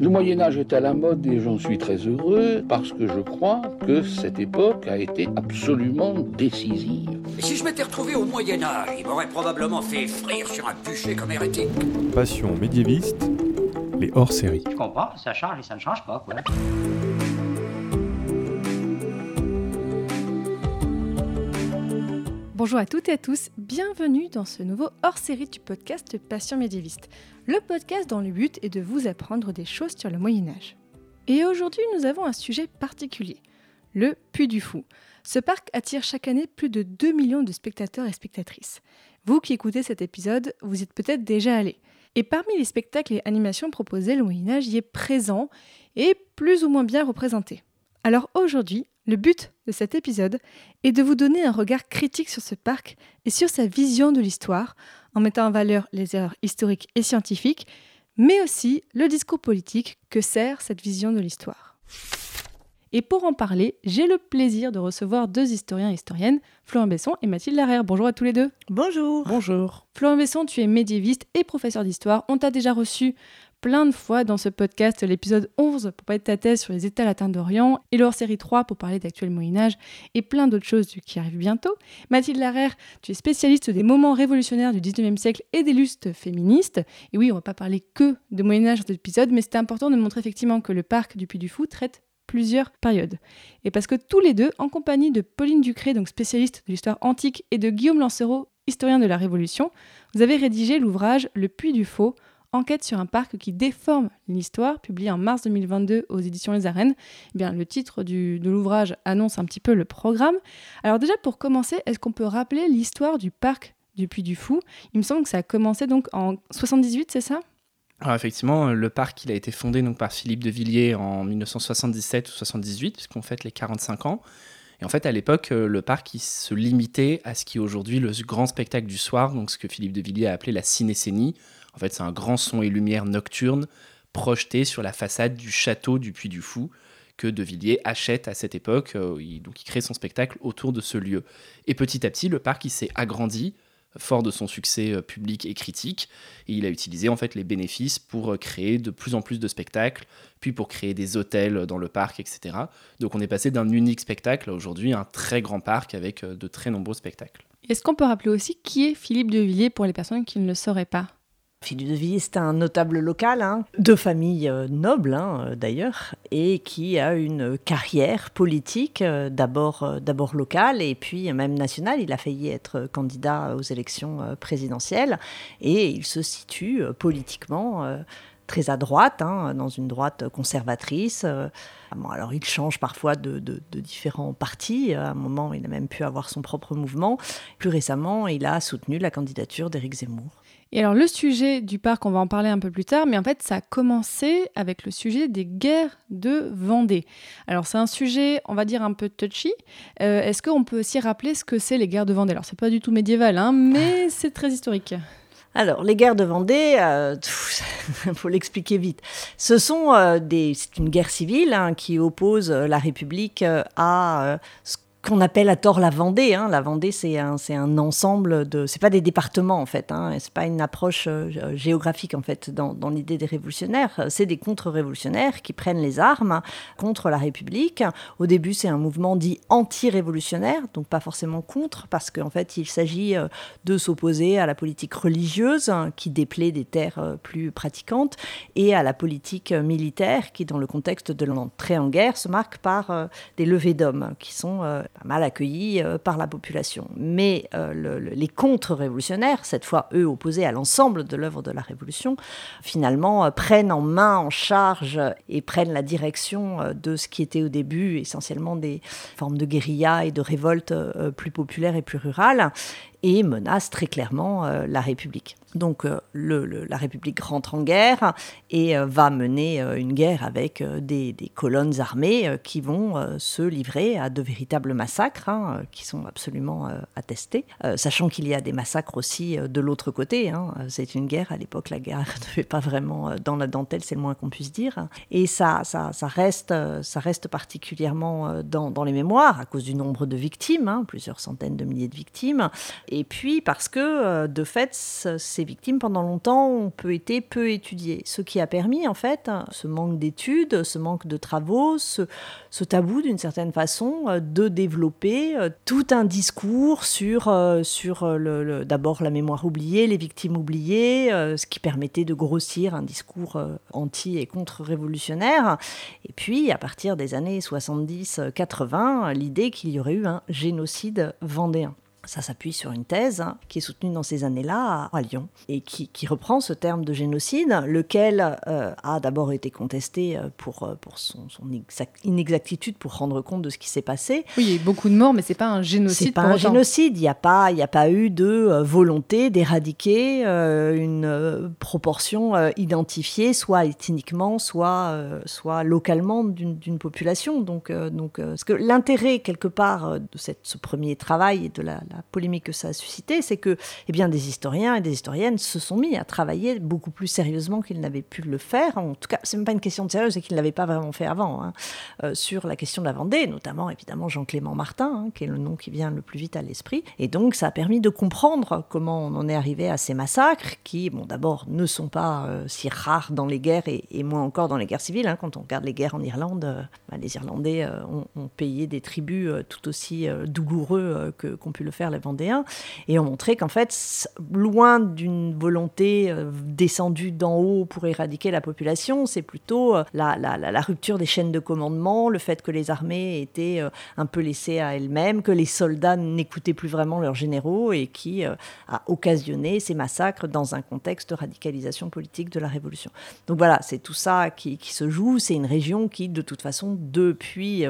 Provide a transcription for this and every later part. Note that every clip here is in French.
Le Moyen Âge est à la mode et j'en suis très heureux parce que je crois que cette époque a été absolument décisive. Si je m'étais retrouvé au Moyen Âge, il m'aurait probablement fait frire sur un bûcher comme hérétique. Passion médiéviste, les hors-séries. Je comprends, ça change et ça ne change pas, quoi. Bonjour à toutes et à tous, bienvenue dans ce nouveau hors-série du podcast Passion médiéviste, le podcast dont le but est de vous apprendre des choses sur le Moyen Âge. Et aujourd'hui, nous avons un sujet particulier, le Puy du Fou. Ce parc attire chaque année plus de 2 millions de spectateurs et spectatrices. Vous qui écoutez cet épisode, vous êtes peut-être déjà allés. Et parmi les spectacles et animations proposés, le Moyen Âge y est présent et plus ou moins bien représenté. Alors aujourd'hui, le but de cet épisode est de vous donner un regard critique sur ce parc et sur sa vision de l'histoire, en mettant en valeur les erreurs historiques et scientifiques, mais aussi le discours politique que sert cette vision de l'histoire. Et pour en parler, j'ai le plaisir de recevoir deux historiens et historiennes, Florent Besson et Mathilde Larère. Bonjour à tous les deux. Bonjour. Bonjour. Florent Besson, tu es médiéviste et professeur d'histoire. On t'a déjà reçu plein de fois dans ce podcast l'épisode 11 pour parler de ta thèse sur les États latins d'Orient et leur série 3 pour parler d'actuel Moyen-Âge et plein d'autres choses qui arrivent bientôt. Mathilde Larère, tu es spécialiste des moments révolutionnaires du 19e siècle et des lustres féministes. Et oui, on va pas parler que de Moyen-Âge dans cet épisode, mais c'était important de montrer effectivement que le parc du Puy du Fou traite plusieurs périodes. Et parce que tous les deux, en compagnie de Pauline Ducré, donc spécialiste de l'histoire antique, et de Guillaume Lancereau, historien de la Révolution, vous avez rédigé l'ouvrage Le Puy du Faux, Enquête sur un parc qui déforme l'histoire, publié en mars 2022 aux éditions Les Arènes. Eh bien, le titre de l'ouvrage annonce un petit peu le programme. Alors déjà, pour commencer, est-ce qu'on peut rappeler l'histoire du parc du Puy du Fou? Il me semble que ça a commencé donc en 78, c'est ça? Alors effectivement, le parc il a été fondé donc par Philippe de Villiers en 1977 ou 78, puisqu'on fête les 45 ans. Et en fait, à l'époque, le parc il se limitait à ce qui est aujourd'hui le grand spectacle du soir, donc ce que Philippe de Villiers a appelé la cinécénie, en fait, c'est un grand son et lumière nocturne projeté sur la façade du château du Puy du Fou que De Villiers achète à cette époque. Euh, il, donc, il crée son spectacle autour de ce lieu. Et petit à petit, le parc s'est agrandi, fort de son succès euh, public et critique. Et il a utilisé en fait les bénéfices pour euh, créer de plus en plus de spectacles, puis pour créer des hôtels dans le parc, etc. Donc, on est passé d'un unique spectacle à aujourd'hui un très grand parc avec de très nombreux spectacles. Est-ce qu'on peut rappeler aussi qui est Philippe de Villiers pour les personnes qui ne le sauraient pas? Philippe de Villiers, c'est un notable local, hein, de famille euh, noble hein, euh, d'ailleurs, et qui a une carrière politique, euh, d'abord, d'abord locale et puis même nationale. Il a failli être candidat aux élections présidentielles et il se situe politiquement très à droite, hein, dans une droite conservatrice. alors il change parfois de, de, différents partis. À un moment, il a même pu avoir son propre mouvement. Plus récemment, il a soutenu la candidature d'Éric Zemmour. Et alors le sujet du parc, on va en parler un peu plus tard, mais en fait ça a commencé avec le sujet des guerres de Vendée. Alors c'est un sujet, on va dire, un peu touchy. Euh, est-ce qu'on peut aussi rappeler ce que c'est les guerres de Vendée? Alors c'est pas du tout médiéval, hein, mais c'est très historique. Alors, les guerres de Vendée, il euh, faut l'expliquer vite. Ce sont euh, des, c'est une guerre civile hein, qui oppose la République à ce qu'on appelle à tort la Vendée. Hein. La Vendée, c'est un, ensemble de. C'est pas des départements en fait. Hein. C'est pas une approche euh, géographique en fait dans, l'idée des révolutionnaires. C'est des contre-révolutionnaires qui prennent les armes contre la République. Au début, c'est un mouvement dit anti-révolutionnaire, donc pas forcément contre, parce qu'en fait, il s'agit euh, de s'opposer à la politique religieuse hein, qui déplaît des terres euh, plus pratiquantes et à la politique militaire qui, dans le contexte de l'entrée en guerre, se marque par des levées d'hommes qui sont mal accueillis euh, par la population. Mais euh, les contre-révolutionnaires, cette fois eux opposés à l'ensemble de l'œuvre de la Révolution, finalement euh, prennent en main, en charge et prennent la direction de ce qui était au début essentiellement des formes de guérilla et de révolte plus populaires et plus rurales et menacent très clairement la République. Donc euh, la République rentre en guerre et euh, va mener euh, une guerre avec des, colonnes armées qui vont se livrer à de véritables massacres hein, qui sont absolument attestés, sachant qu'il y a des massacres aussi de l'autre côté. Hein. C'est une guerre, à l'époque la guerre ne fait pas vraiment dans la dentelle, c'est le moins qu'on puisse dire. Et ça, reste, particulièrement dans, les mémoires à cause du nombre de victimes, hein, plusieurs centaines de milliers de victimes, et puis parce que, de fait, victimes, pendant longtemps, ont peu été peu étudiées. Ce qui a permis, en fait, ce manque d'études, ce manque de travaux, ce, tabou, d'une certaine façon, de développer tout un discours sur, sur le, d'abord la mémoire oubliée, les victimes oubliées, ce qui permettait de grossir un discours anti- et contre-révolutionnaire. Et puis, à partir des années 70-80, l'idée qu'il y aurait eu un génocide vendéen. Ça s'appuie sur une thèse hein, qui est soutenue dans ces années-là à, Lyon et qui, reprend ce terme de génocide, lequel euh, a d'abord été contesté euh, pour, euh, pour son, inexactitude pour rendre compte de ce qui s'est passé. Oui, il y a eu beaucoup de morts, mais c'est pas un génocide. C'est pas un génocide. Il n'y a pas, il a pas eu de volonté d'éradiquer une proportion identifiée, soit ethniquement, soit, soit localement d'une population. Donc, donc, ce que l'intérêt quelque part de cette, ce premier travail et de la la polémique que ça a suscité, c'est que eh bien, des historiens et des historiennes se sont mis à travailler beaucoup plus sérieusement qu'ils n'avaient pu le faire. En tout cas, c'est même pas une question de sérieux, c'est qu'ils ne l'avaient pas vraiment fait avant, hein, euh, sur la question de la Vendée, notamment évidemment Jean-Clément Martin, hein, qui est le nom qui vient le plus vite à l'esprit. Et donc, ça a permis de comprendre comment on en est arrivé à ces massacres, qui, bon, d'abord, ne sont pas euh, si rares dans les guerres et, moins encore dans les guerres civiles. Hein. Quand on regarde les guerres en Irlande, euh, bah, les Irlandais ont, payé des tributs tout aussi douloureux qu'ont pu le faire les Vendéens, et ont montré qu'en fait, loin d'une volonté euh, descendue d'en haut pour éradiquer la population, c'est plutôt euh, la, la, rupture des chaînes de commandement, le fait que les armées étaient euh, un peu laissées à elles-mêmes, que les soldats n'écoutaient plus vraiment leurs généraux, et qui a occasionné ces massacres dans un contexte de radicalisation politique de la Révolution. Donc voilà, c'est tout ça qui, qui se joue, c'est une région qui, de toute façon, depuis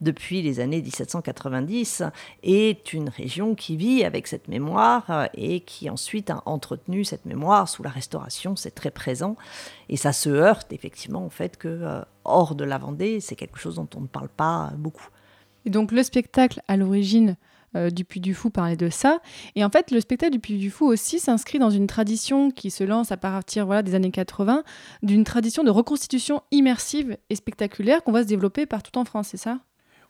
depuis les années 1790 est une région qui vit avec cette mémoire euh, et qui ensuite a entretenu cette mémoire sous la Restauration, c'est très présent et ça se heurte effectivement au fait que euh, hors de la Vendée, c'est quelque chose dont on ne parle pas beaucoup. Et donc le spectacle à l'origine euh, du Puy du Fou parlait de ça. Et en fait, le spectacle du Puy du Fou aussi s'inscrit dans une tradition qui se lance à partir voilà, des années 80, d'une tradition de reconstitution immersive et spectaculaire qu'on va se développer partout en France, c'est ça?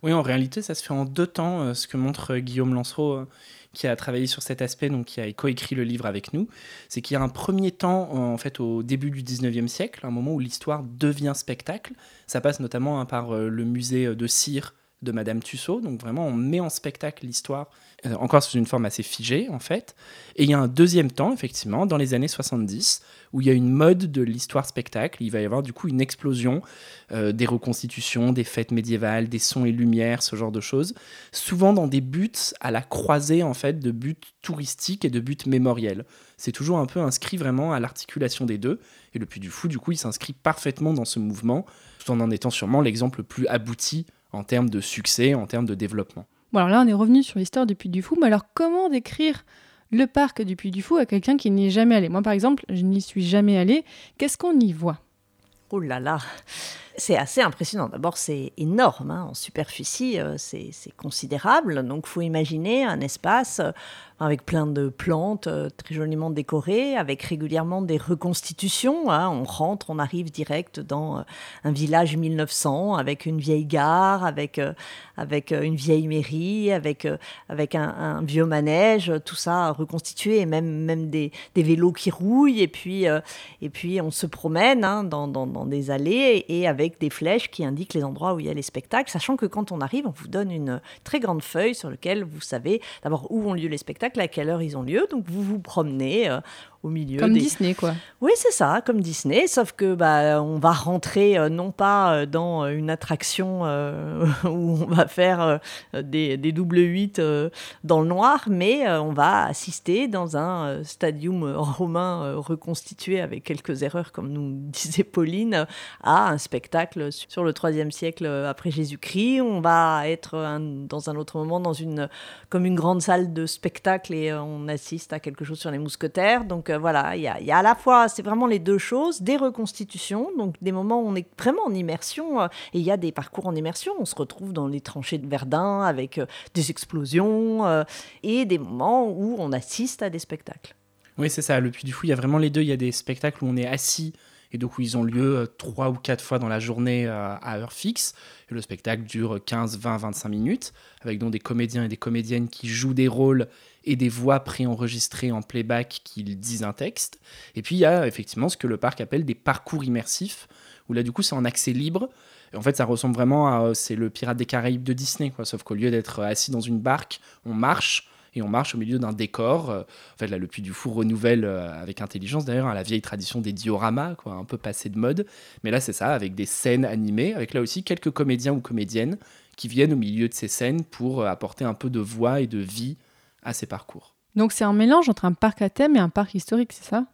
Oui, en réalité, ça se fait en deux temps, euh, ce que montre euh, Guillaume Lancereau, euh, qui a travaillé sur cet aspect, donc qui a coécrit le livre avec nous. C'est qu'il y a un premier temps, en fait, au début du 19e siècle, un moment où l'histoire devient spectacle. Ça passe notamment hein, par le musée de cire de Madame Tussaud. Donc vraiment, on met en spectacle l'histoire, encore sous une forme assez figée, en fait. Et il y a un deuxième temps, effectivement, dans les années 70, où il y a une mode de l'histoire spectacle. Il va y avoir du coup une explosion euh, des reconstitutions, des fêtes médiévales, des sons et lumières, ce genre de choses, souvent dans des buts à la croisée en fait de buts touristiques et de buts mémoriels. C'est toujours un peu inscrit vraiment à l'articulation des deux. Et le Puy du Fou, du coup, il s'inscrit parfaitement dans ce mouvement, tout en en étant sûrement l'exemple le plus abouti en termes de succès, en termes de développement. Bon, alors là, on est revenu sur l'histoire du Puy du Fou, mais alors comment décrire le parc du Puy du Fou à quelqu'un qui n'y est jamais allé? Moi, par exemple, je n'y suis jamais allé. Qu'est-ce qu'on y voit? Oh là là c'est assez impressionnant. D'abord, c'est énorme. Hein. En superficie, euh, c'est considérable. Donc, faut imaginer un espace euh, avec plein de plantes euh, très joliment décorées, avec régulièrement des reconstitutions. Hein. On rentre, on arrive direct dans un village 1900, avec une vieille gare, avec, une vieille mairie, avec, un, vieux manège, tout ça reconstitué, et même, des, vélos qui rouillent. Et puis, on se promène hein, dans, des allées des flèches qui indiquent les endroits où il y a les spectacles, sachant que quand on arrive, on vous donne une très grande feuille sur laquelle vous savez d'abord où ont lieu les spectacles, à quelle heure ils ont lieu. Donc vous vous promenez euh, au milieu. Comme Disney, quoi. Oui, c'est ça, comme Disney, sauf que bah, on va rentrer euh, non pas euh, dans une attraction où on va faire des, des double 8 dans le noir, mais on va assister dans un stadium romain reconstitué avec quelques erreurs, comme nous disait Pauline, à un spectacle sur le troisième siècle après Jésus-Christ. On va être dans un autre moment dans une, comme une grande salle de spectacle et euh, on assiste à quelque chose sur les mousquetaires. Donc euh, voilà, il y a, à la fois, c'est vraiment les deux choses, des reconstitutions, donc des moments où on est vraiment en immersion euh, et il y a des parcours en immersion. On se retrouve dans les tranchées de Verdun avec des explosions et des moments où on assiste à des spectacles. Oui, c'est ça. Le Puy du Fou, il y a vraiment les deux. Il y a des spectacles où on est assis et donc où ils ont lieu euh, trois ou quatre fois dans la journée euh, à heure fixe. Et le spectacle dure 15, 20, 25 minutes, avec donc des comédiens et des comédiennes qui jouent des rôles et des voix préenregistrées en playback qui disent un texte. Et puis il y a effectivement ce que le parc appelle des parcours immersifs, où là du coup c'est en accès libre. Et en fait ça ressemble vraiment à c'est le Pirate des Caraïbes de Disney, quoi. sauf qu'au lieu d'être assis dans une barque, on marche et on marche au milieu d'un décor. Euh, en fait, là, le Puy du Fou renouvelle euh, avec intelligence, d'ailleurs, hein, la vieille tradition des dioramas, quoi, un peu passé de mode. Mais là, c'est ça, avec des scènes animées, avec là aussi quelques comédiens ou comédiennes qui viennent au milieu de ces scènes pour euh, apporter un peu de voix et de vie à ces parcours. Donc c'est un mélange entre un parc à thème et un parc historique, c'est ça?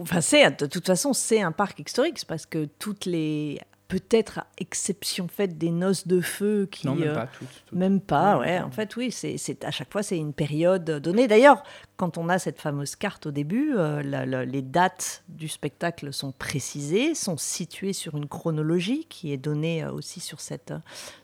Enfin, c'est de toute façon, c'est un parc historique parce que toutes les peut-être à exception faite des noces de feu qui non même euh, pas toutes, même pas ouais en fait oui c'est à chaque fois c'est une période donnée. D'ailleurs quand on a cette fameuse carte au début euh, les dates du spectacle sont précisées sont situées sur une chronologie qui est donnée euh, aussi sur cette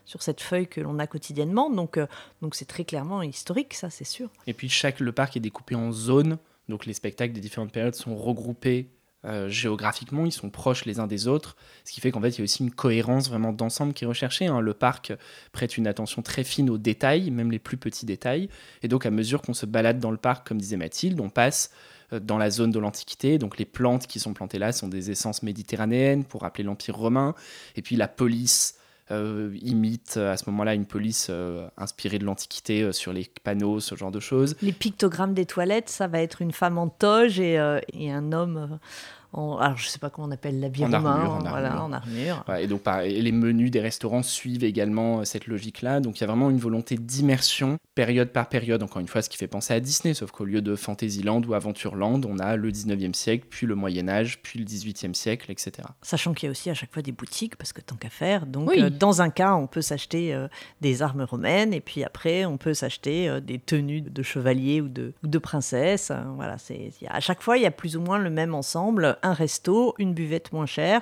sur cette feuille que l'on a quotidiennement. Donc donc c'est très clairement historique ça c'est sûr. Et puis chaque le parc est découpé en zones. Donc les spectacles des différentes périodes sont regroupés euh, géographiquement, ils sont proches les uns des autres, ce qui fait qu'en fait, il y a aussi une cohérence vraiment d'ensemble qui est recherchée. Hein. Le parc prête une attention très fine aux détails, même les plus petits détails. Et donc, à mesure qu'on se balade dans le parc, comme disait Mathilde, on passe euh, dans la zone de l'Antiquité. Donc, les plantes qui sont plantées là sont des essences méditerranéennes pour rappeler l'Empire romain. Et puis, la police euh, imite à ce moment-là une police inspirée de l'Antiquité sur les panneaux, ce genre de choses. Les pictogrammes des toilettes, ça va être une femme en toge et, et un homme alors je sais pas comment on appelle l'habit en armure, en voilà, en armure. et donc les menus des restaurants suivent également euh, cette logique-là. Donc il y a vraiment une volonté d'immersion période par période. Encore une fois, ce qui fait penser à Disney, sauf qu'au lieu de Fantasyland ou Aventureland, on a le 19e siècle, puis le Moyen Âge, puis le 18e siècle, etc. Sachant qu'il y a aussi à chaque fois des boutiques, parce que tant qu'à faire. Donc euh, dans un cas, on peut s'acheter euh, des armes romaines, et puis après, on peut s'acheter des tenues de chevalier ou de, ou de princesse. voilà, c'est à chaque fois, il y a plus ou moins le même ensemble un resto, une buvette moins chère,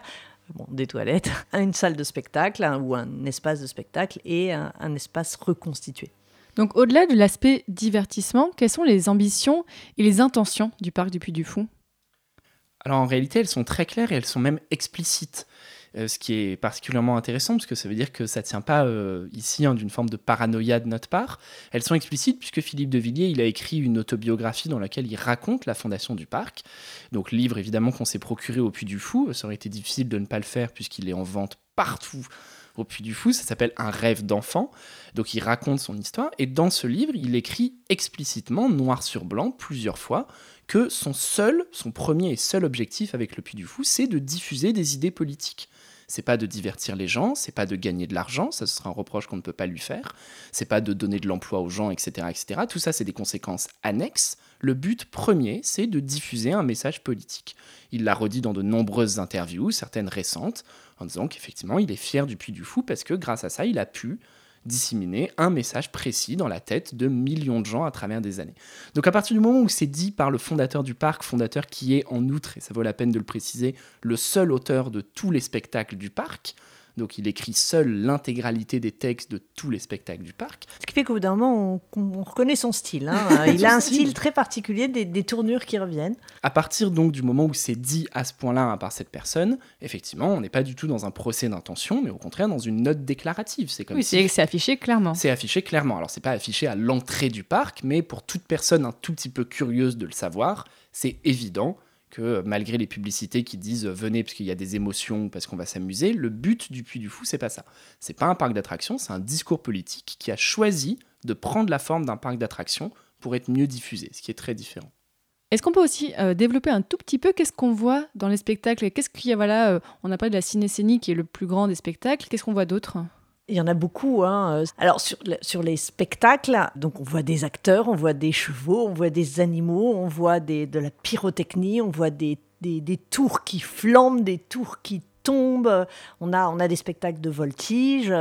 bon, des toilettes, une salle de spectacle hein, ou un espace de spectacle et un, espace reconstitué. Donc au-delà de l'aspect divertissement, quelles sont les ambitions et les intentions du parc du Puy du Fou Alors en réalité, elles sont très claires et elles sont même explicites. Euh, ce qui est particulièrement intéressant, parce que ça veut dire que ça ne tient pas euh, ici hein, d'une forme de paranoïa de notre part. Elles sont explicites puisque Philippe de Villiers il a écrit une autobiographie dans laquelle il raconte la fondation du parc. Donc livre évidemment qu'on s'est procuré au Puy du Fou. Ça aurait été difficile de ne pas le faire puisqu'il est en vente partout au Puy du Fou. Ça s'appelle Un rêve d'enfant. Donc il raconte son histoire. Et dans ce livre, il écrit explicitement, noir sur blanc, plusieurs fois, que son seul, son premier et seul objectif avec le Puy du Fou, c'est de diffuser des idées politiques c'est pas de divertir les gens, c'est pas de gagner de l'argent, ça ce sera un reproche qu'on ne peut pas lui faire, c'est pas de donner de l'emploi aux gens, etc., etc. Tout ça, c'est des conséquences annexes. Le but premier, c'est de diffuser un message politique. Il l'a redit dans de nombreuses interviews, certaines récentes, en disant qu'effectivement, il est fier du Puy du Fou parce que grâce à ça, il a pu disséminer un message précis dans la tête de millions de gens à travers des années. Donc à partir du moment où c'est dit par le fondateur du parc, fondateur qui est en outre, et ça vaut la peine de le préciser, le seul auteur de tous les spectacles du parc, donc il écrit seul l'intégralité des textes de tous les spectacles du parc. Ce qui fait qu'au bout d'un moment, on, reconnaît son style. Hein. il a un style très particulier, des, tournures qui reviennent. À partir donc du moment où c'est dit à ce point-là par cette personne, effectivement, on n'est pas du tout dans un procès d'intention, mais au contraire dans une note déclarative. C'est comme oui, c'est affiché clairement. C'est affiché clairement. Alors c'est pas affiché à l'entrée du parc, mais pour toute personne un tout petit peu curieuse de le savoir, c'est évident que malgré les publicités qui disent venez parce qu'il y a des émotions, parce qu'on va s'amuser, le but du Puy du Fou, c'est pas ça. C'est pas un parc d'attractions, c'est un discours politique qui a choisi de prendre la forme d'un parc d'attractions pour être mieux diffusé, ce qui est très différent. Est-ce qu'on peut aussi euh, développer un tout petit peu qu'est-ce qu'on voit dans les spectacles? Qu'est-ce qu'il y a voilà, euh, on a parlé de la cinécénie qui est le plus grand des spectacles. Qu'est-ce qu'on voit d'autre? Il y en a beaucoup. Hein. Alors sur, les spectacles, donc on voit des acteurs, on voit des chevaux, on voit des animaux, on voit de la pyrotechnie, on voit des tours qui flambent, des tours qui tombe, on a, des spectacles de voltige,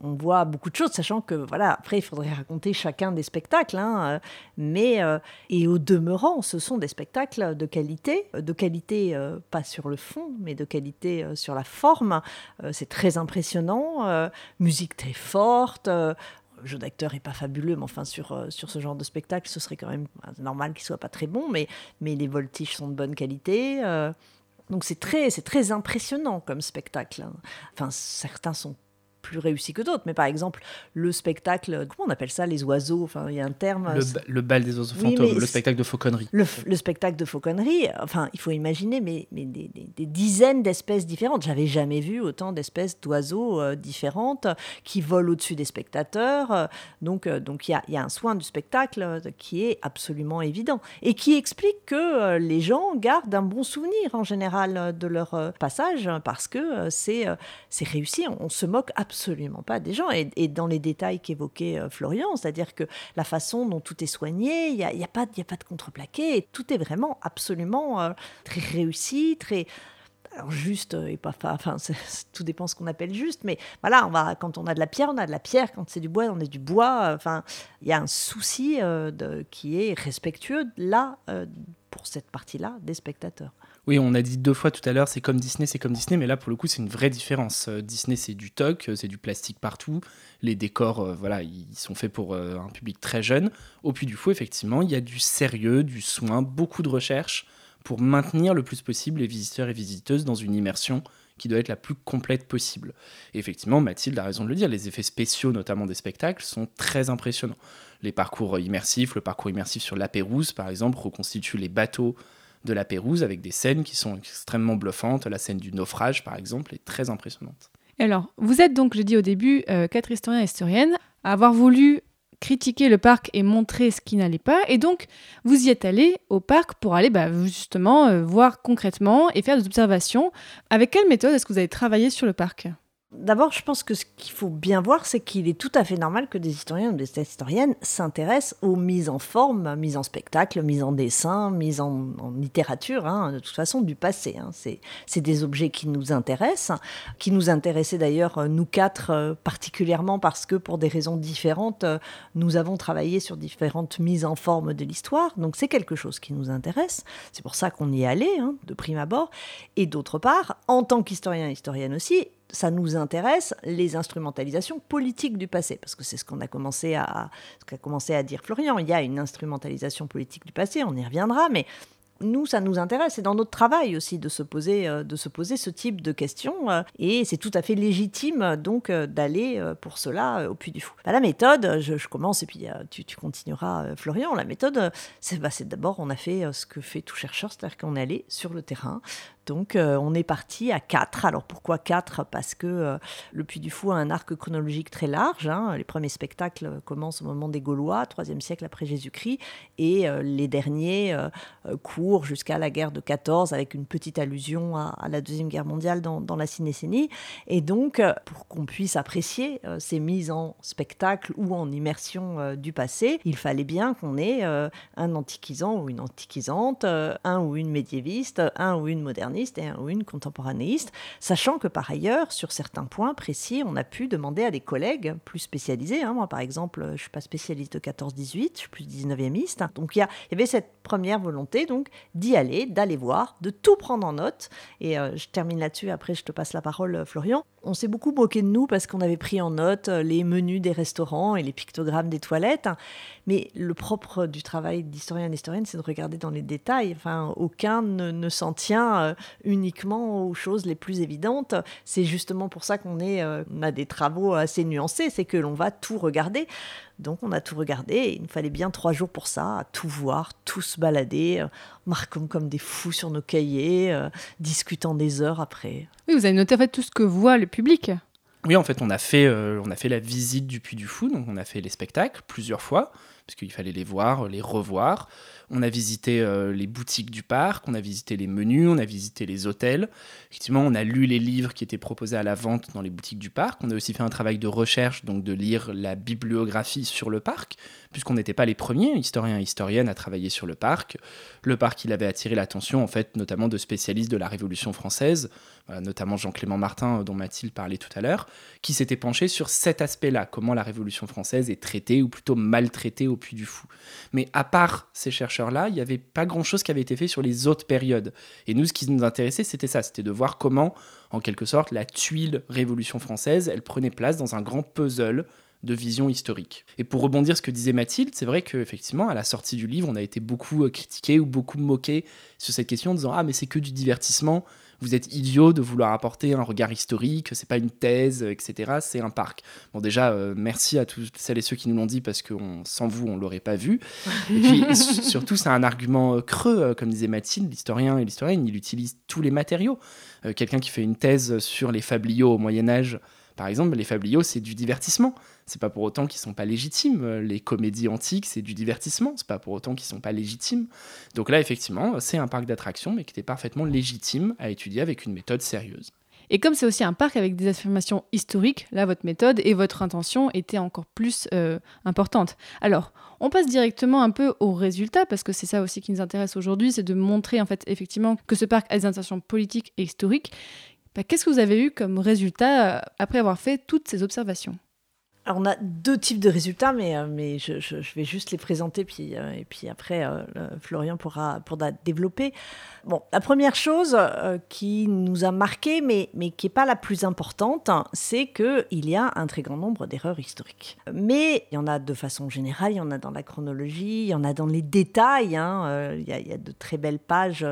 on voit beaucoup de choses, sachant que, voilà, après, il faudrait raconter chacun des spectacles, hein, mais, euh, et au demeurant, ce sont des spectacles de qualité, de qualité euh, pas sur le fond, mais de qualité euh, sur la forme, c'est très impressionnant, musique très forte, le jeu d'acteur est pas fabuleux, mais enfin sur, sur ce genre de spectacle, ce serait quand même normal qu'il soit pas très bon, mais, mais les voltiges sont de bonne qualité Donc c'est très, c'est très impressionnant comme spectacle. hein. Enfin, certains sont plus réussis que d'autres, mais par exemple, le spectacle, comment on appelle ça, les oiseaux, enfin, il y a un terme. Le, c'est- ba- le bal des oiseaux Oui, fantômes, le spectacle de fauconnerie. le, spectacle de fauconnerie, enfin, il faut imaginer mais, mais des, des- des dizaines d'espèces différentes. J'avais jamais vu autant d'espèces d'oiseaux euh, différentes qui volent au-dessus des spectateurs. Donc, euh, donc il y a, y a un soin du spectacle euh, qui est absolument évident et qui explique que euh, les gens gardent un bon souvenir en général de leur passage parce que c'est c'est réussi. On, on se moque absolument pas des gens et, dans les détails qu'évoquait euh, Florian, c'est-à-dire que la façon dont tout est soigné, il n'y a, y a, pas- a de contreplaqué, tout est vraiment absolument euh, très réussi, très... Alors juste euh, et pas, enfin tout dépend ce qu'on appelle juste, mais voilà, quand on a de la pierre, on a de la pierre, quand c'est du bois, on est du bois. Enfin, il y a un souci qui est respectueux là pour cette partie-là des spectateurs. Oui, on a dit deux fois tout à l'heure, c'est comme Disney, c'est comme Disney, mais là pour le coup c'est une vraie différence. Euh, Disney c'est du toc, euh, c'est du plastique partout, les décors, euh, voilà, ils sont faits pour un public très jeune. Au Puy du Fou, effectivement, il y a du sérieux, du soin, beaucoup de recherche pour maintenir le plus possible les visiteurs et visiteuses dans une immersion qui doit être la plus complète possible. Et effectivement, Mathilde a raison de le dire, les effets spéciaux, notamment des spectacles, sont très impressionnants. Les parcours immersifs, le parcours immersif sur la Pérouse, par exemple, reconstitue les bateaux de la Pérouse avec des scènes qui sont extrêmement bluffantes. La scène du naufrage, par exemple, est très impressionnante. Alors, vous êtes donc, j'ai dit au début, euh, quatre historiens et historiennes à avoir voulu critiquer le parc et montrer ce qui n'allait pas. Et donc, vous y êtes allé au parc pour aller bah, justement euh, voir concrètement et faire des observations. Avec quelle méthode est-ce que vous avez travaillé sur le parc? D'abord, je pense que ce qu'il faut bien voir, c'est qu'il est tout à fait normal que des historiens ou des historiennes s'intéressent aux mises en forme, mises en spectacle, mises en dessin, mises en, littérature, hein, de toute façon, du passé. hein. C'est c'est des objets qui nous intéressent, qui nous intéressaient d'ailleurs, euh, nous quatre, euh, particulièrement parce que pour des raisons différentes, euh, nous avons travaillé sur différentes mises en forme de l'histoire. Donc c'est quelque chose qui nous intéresse. C'est pour ça qu'on y est allé, hein, de prime abord. Et d'autre part, en tant qu'historien et historienne aussi, ça nous intéresse les instrumentalisations politiques du passé, parce que c'est ce qu'on a commencé à, ce qu'a commencé à dire Florian. Il y a une instrumentalisation politique du passé, on y reviendra, mais nous, ça nous intéresse, c'est dans notre travail aussi de se poser, euh, de se poser ce type de questions, euh, et c'est tout à fait légitime euh, donc d'aller pour cela au Puy du Fou. Bah, la méthode, je, commence et puis tu, tu continueras, Florian. La méthode, c'est bah, c'est d'abord on a fait ce que fait tout chercheur, c'est-à-dire qu'on est allé sur le terrain. Donc euh, on est parti à 4. Alors pourquoi 4 Parce que euh, le Puy du Fou a un arc chronologique très large. hein. Les premiers spectacles commencent au moment des Gaulois, 3e siècle après Jésus-Christ, et euh, les derniers courent jusqu'à la guerre de 14 avec une petite allusion à, la Deuxième Guerre mondiale dans, dans la Cinécénie. Et donc, pour qu'on puisse apprécier ces mises en spectacle ou en immersion du passé, il fallait bien qu'on ait un antiquisant ou une antiquisante, un ou une médiéviste, un ou une moderniste et ou une contemporanéiste, sachant que par ailleurs, sur certains points précis, on a pu demander à des collègues plus spécialisés. hein. Moi, par exemple, je ne suis pas spécialiste de 14-18, je suis plus 19e. Donc, il y, y avait cette première volonté donc d'y aller, d'aller voir, de tout prendre en note. Et euh, je termine là-dessus, après je te passe la parole, euh, Florian. On s'est beaucoup moqué de nous parce qu'on avait pris en note euh, les menus des restaurants et les pictogrammes des toilettes. Mais le propre du travail d'historien et d'historienne, c'est de regarder dans les détails. Enfin, aucun ne, ne s'en tient euh, uniquement aux choses les plus évidentes. C'est justement pour ça qu'on est, euh, on a des travaux assez nuancés, c'est que l'on va tout regarder. Donc on a tout regardé et il nous fallait bien trois jours pour ça, à tout voir, tout se balader, euh, marquant comme des fous sur nos cahiers, euh, discutant des heures après. Oui, vous avez noté en fait tout ce que voit le public. Oui, en fait, on a fait, euh, on a fait la visite du Puy du Fou, donc on a fait les spectacles plusieurs fois, puisqu'il fallait les voir, les revoir. On a visité euh, les boutiques du parc, on a visité les menus, on a visité les hôtels. Effectivement, on a lu les livres qui étaient proposés à la vente dans les boutiques du parc. On a aussi fait un travail de recherche, donc de lire la bibliographie sur le parc, puisqu'on n'était pas les premiers historiens et historiennes à travailler sur le parc. Le parc, il avait attiré l'attention, en fait, notamment de spécialistes de la Révolution française, notamment Jean-Clément Martin, euh, dont Mathilde parlait tout à l'heure, qui s'était penché sur cet aspect-là, comment la Révolution française est traitée, ou plutôt maltraitée au Puy du Fou. Mais à part ces chercheurs-là, il n'y avait pas grand-chose qui avait été fait sur les autres périodes. Et nous, ce qui nous intéressait, c'était ça, c'était de voir comment, en quelque sorte, la tuile Révolution française, elle prenait place dans un grand puzzle de vision historique. Et pour rebondir ce que disait Mathilde, c'est vrai qu'effectivement, à la sortie du livre, on a été beaucoup euh, critiqué ou beaucoup moqué sur cette question en disant Ah, mais c'est que du divertissement, vous êtes idiot de vouloir apporter un regard historique, c'est pas une thèse, etc. C'est un parc. Bon, déjà, euh, merci à tous celles et ceux qui nous l'ont dit parce que sans vous, on l'aurait pas vu. Et puis, surtout, c'est un argument euh, creux, comme disait Mathilde, l'historien et l'historienne, il utilise tous les matériaux. Quelqu'un qui fait une thèse sur les fabliaux au Moyen-Âge, par exemple, les fabliaux, c'est du divertissement. C'est pas pour autant qu'ils sont pas légitimes. Les comédies antiques, c'est du divertissement. C'est pas pour autant qu'ils sont pas légitimes. Donc là, effectivement, c'est un parc d'attractions, mais qui était parfaitement légitime à étudier avec une méthode sérieuse. Et comme c'est aussi un parc avec des affirmations historiques, là, votre méthode et votre intention étaient encore plus euh, importantes. Alors, on passe directement un peu aux résultats, parce que c'est ça aussi qui nous intéresse aujourd'hui, c'est de montrer en fait effectivement que ce parc a des intentions politiques et historiques. Bah, qu'est-ce que vous avez eu comme résultat euh, après avoir fait toutes ces observations? On a deux types de résultats, mais, euh, je, vais juste les présenter, puis, euh, et puis après, Florian pourra, pourra développer. Bon, la première chose qui nous a marqué, mais, mais qui n'est pas la plus importante, c'est qu'il y a un très grand nombre d'erreurs historiques. Mais il y en a de façon générale, il y en a dans la chronologie, il y en a dans les détails. Hein, il, y a, de très belles pages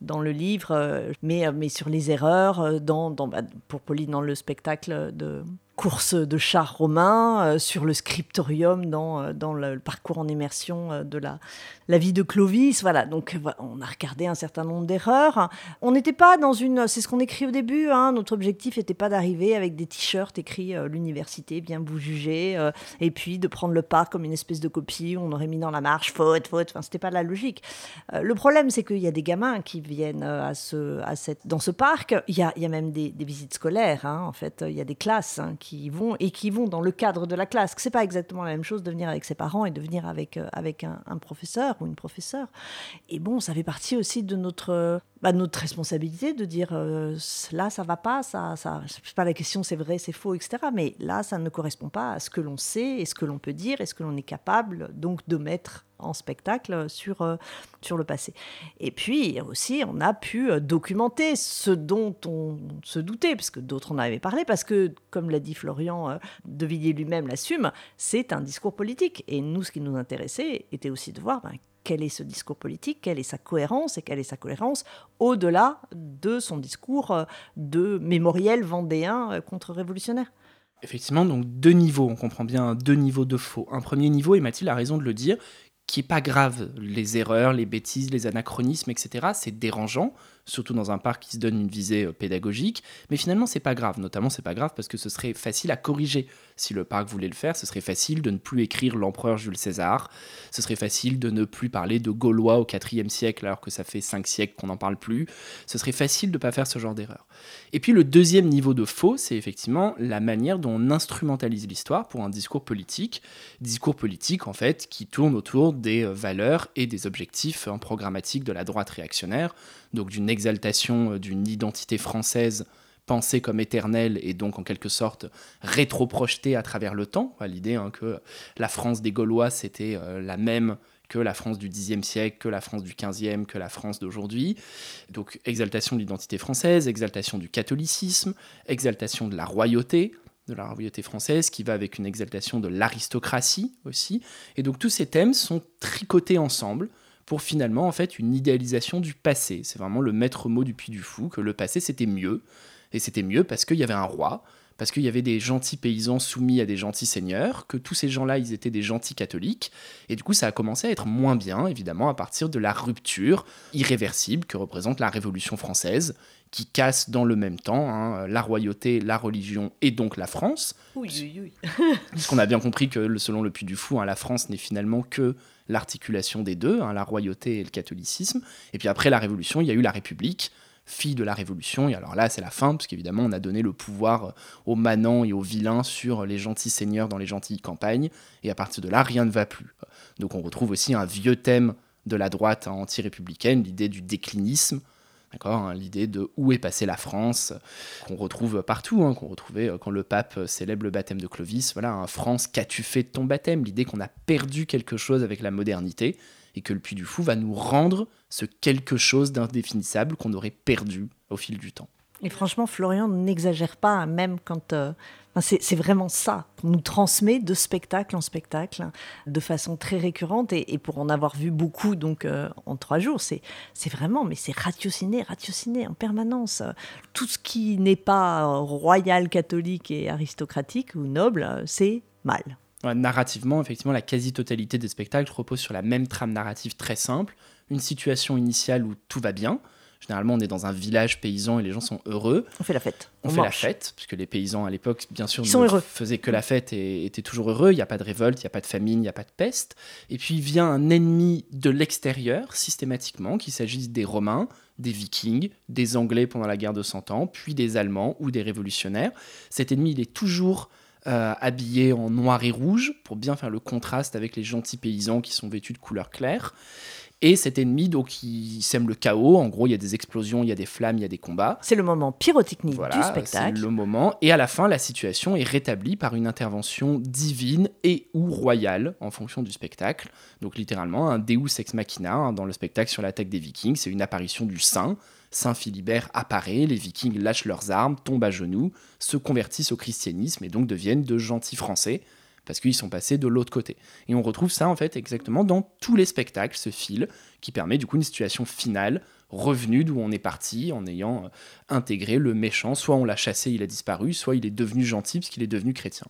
dans le livre, mais, mais sur les erreurs, bah, pour Pauline, dans le spectacle de course de chars romains, euh, sur le scriptorium dans, euh, dans le, parcours en immersion euh, de la, la vie de Clovis. Voilà, donc on a regardé un certain nombre d'erreurs. On n'était pas dans une. C'est ce qu'on écrit au début. Hein, notre objectif n'était pas d'arriver avec des t-shirts écrits l'université, bien vous juger, et puis de prendre le pas comme une espèce de copie. On aurait mis dans la marche faute, faute. Enfin, c'était pas la logique. le problème, c'est qu'il y a des gamins qui viennent à ce, à cette, dans ce parc. Il y a, y a même des, des visites scolaires. Hein, en fait, il y a des classes hein, qui vont et qui vont dans le cadre de la classe. C'est pas exactement la même chose de venir avec ses parents et de venir avec, euh, avec un, professeur ou une professeure. Et bon, ça fait partie aussi de notre, bah, notre responsabilité de dire euh, là, ça va pas, ça, ça, c'est pas la question, c'est vrai, c'est faux, etc. Mais là, ça ne correspond pas à ce que l'on sait et ce que l'on peut dire et ce que l'on est capable donc de mettre en spectacle sur, euh, sur le passé. Et puis aussi, on a pu euh, documenter ce dont on se doutait, puisque d'autres en avaient parlé, parce que, comme l'a dit Florian, euh, De Villiers lui-même l'assume, c'est un discours politique. Et nous, ce qui nous intéressait était aussi de voir ben, quel est ce discours politique, quelle est sa cohérence et quelle est sa cohérence au-delà de son discours de mémoriel vendéen contre-révolutionnaire. Effectivement, donc deux niveaux, on comprend bien deux niveaux de faux. Un premier niveau, et Mathilde a raison de le dire, qui est pas grave. Les erreurs, les bêtises, les anachronismes, etc. C'est dérangeant, surtout dans un parc qui se donne une visée euh, pédagogique. Mais finalement, c'est pas grave. Notamment, c'est pas grave parce que ce serait facile à corriger. Si le parc voulait le faire, ce serait facile de ne plus écrire l'empereur Jules César. Ce serait facile de ne plus parler de Gaulois au IVe siècle alors que ça fait cinq siècles qu'on n'en parle plus. Ce serait facile de ne pas faire ce genre d'erreur. Et puis le deuxième niveau de faux, c'est effectivement la manière dont on instrumentalise l'histoire pour un discours politique. Discours politique, en fait, qui tourne autour des euh, valeurs et des objectifs hein, programmatiques de la droite réactionnaire, donc d'une exaltation euh, d'une identité française pensée comme éternelle et donc en quelque sorte rétro-projetée à travers le temps. L'idée hein, que la France des Gaulois, c'était euh, la même que la France du Xe siècle, que la France du XVe, que la France d'aujourd'hui. Donc exaltation de l'identité française, exaltation du catholicisme, exaltation de la royauté, de la royauté française, qui va avec une exaltation de l'aristocratie aussi. Et donc tous ces thèmes sont tricotés ensemble pour finalement en fait une idéalisation du passé. C'est vraiment le maître mot du Puy du Fou, que le passé c'était mieux. Et c'était mieux parce qu'il y avait un roi, parce qu'il y avait des gentils paysans soumis à des gentils seigneurs, que tous ces gens-là, ils étaient des gentils catholiques, et du coup ça a commencé à être moins bien, évidemment, à partir de la rupture irréversible que représente la Révolution française, qui casse dans le même temps hein, la royauté, la religion et donc la France. Oui, oui, oui. Puisqu'on a bien compris que selon le Puy du Fou, hein, la France n'est finalement que l'articulation des deux, hein, la royauté et le catholicisme. Et puis après la Révolution, il y a eu la République, fille de la Révolution. Et alors là, c'est la fin, parce qu'évidemment, on a donné le pouvoir euh, aux manants et aux vilains sur les gentils seigneurs dans les gentilles campagnes. Et à partir de là, rien ne va plus. Donc on retrouve aussi un vieux thème de la droite anti-républicaine, l'idée du déclinisme. Hein, l'idée de où est passée la France, qu'on retrouve partout, hein, qu'on retrouvait euh, quand le pape célèbre le baptême de Clovis. Voilà, un France, qu'as-tu fait de ton baptême? L'idée qu'on a perdu quelque chose avec la modernité et que le Puy du Fou va nous rendre ce quelque chose d'indéfinissable qu'on aurait perdu au fil du temps. Et franchement, Florian n'exagère pas, même quand euh, c'est vraiment ça qu'on nous transmet de spectacle en spectacle de façon très récurrente et, pour en avoir vu beaucoup donc euh, en trois jours, c'est vraiment, mais c'est ratiociné, ratiociné en permanence. Tout ce qui n'est pas royal, catholique et aristocratique ou noble, c'est mal. narrativement, effectivement, la quasi-totalité des spectacles repose sur la même trame narrative très simple, une situation initiale où tout va bien, Généralement, on est dans un village paysan et les gens sont heureux. On fait la fête. On, fait la fête, puisque les paysans à l'époque, bien sûr, ne faisaient que la fête et étaient toujours heureux. Il n'y a pas de révolte, il n'y a pas de famine, il n'y a pas de peste. Et puis vient un ennemi de l'extérieur, systématiquement, qu'il s'agisse des Romains, des Vikings, des Anglais pendant la guerre de Cent Ans, puis des Allemands ou des révolutionnaires. Cet ennemi, il est toujours euh, habillé en noir et rouge pour bien faire le contraste avec les gentils paysans qui sont vêtus de couleur claire. Et cet ennemi, donc, il sème le chaos. En gros, il y a des explosions, il y a des flammes, il y a des combats. C'est le moment pyrotechnique du spectacle. C'est le moment. Et à la fin, la situation est rétablie par une intervention divine et ou royale en fonction du spectacle. Donc, littéralement, un Deus ex machina hein, dans le spectacle sur l'attaque des Vikings. C'est une apparition du saint. Saint Philibert apparaît, les Vikings lâchent leurs armes, tombent à genoux, se convertissent au christianisme et donc deviennent de gentils Français parce qu'ils sont passés de l'autre côté. Et on retrouve ça en fait exactement dans tous les spectacles, ce fil qui permet du coup une situation finale, revenue d'où on est parti en ayant euh, intégré le méchant, soit on l'a chassé, il a disparu, soit il est devenu gentil parce qu'il est devenu chrétien.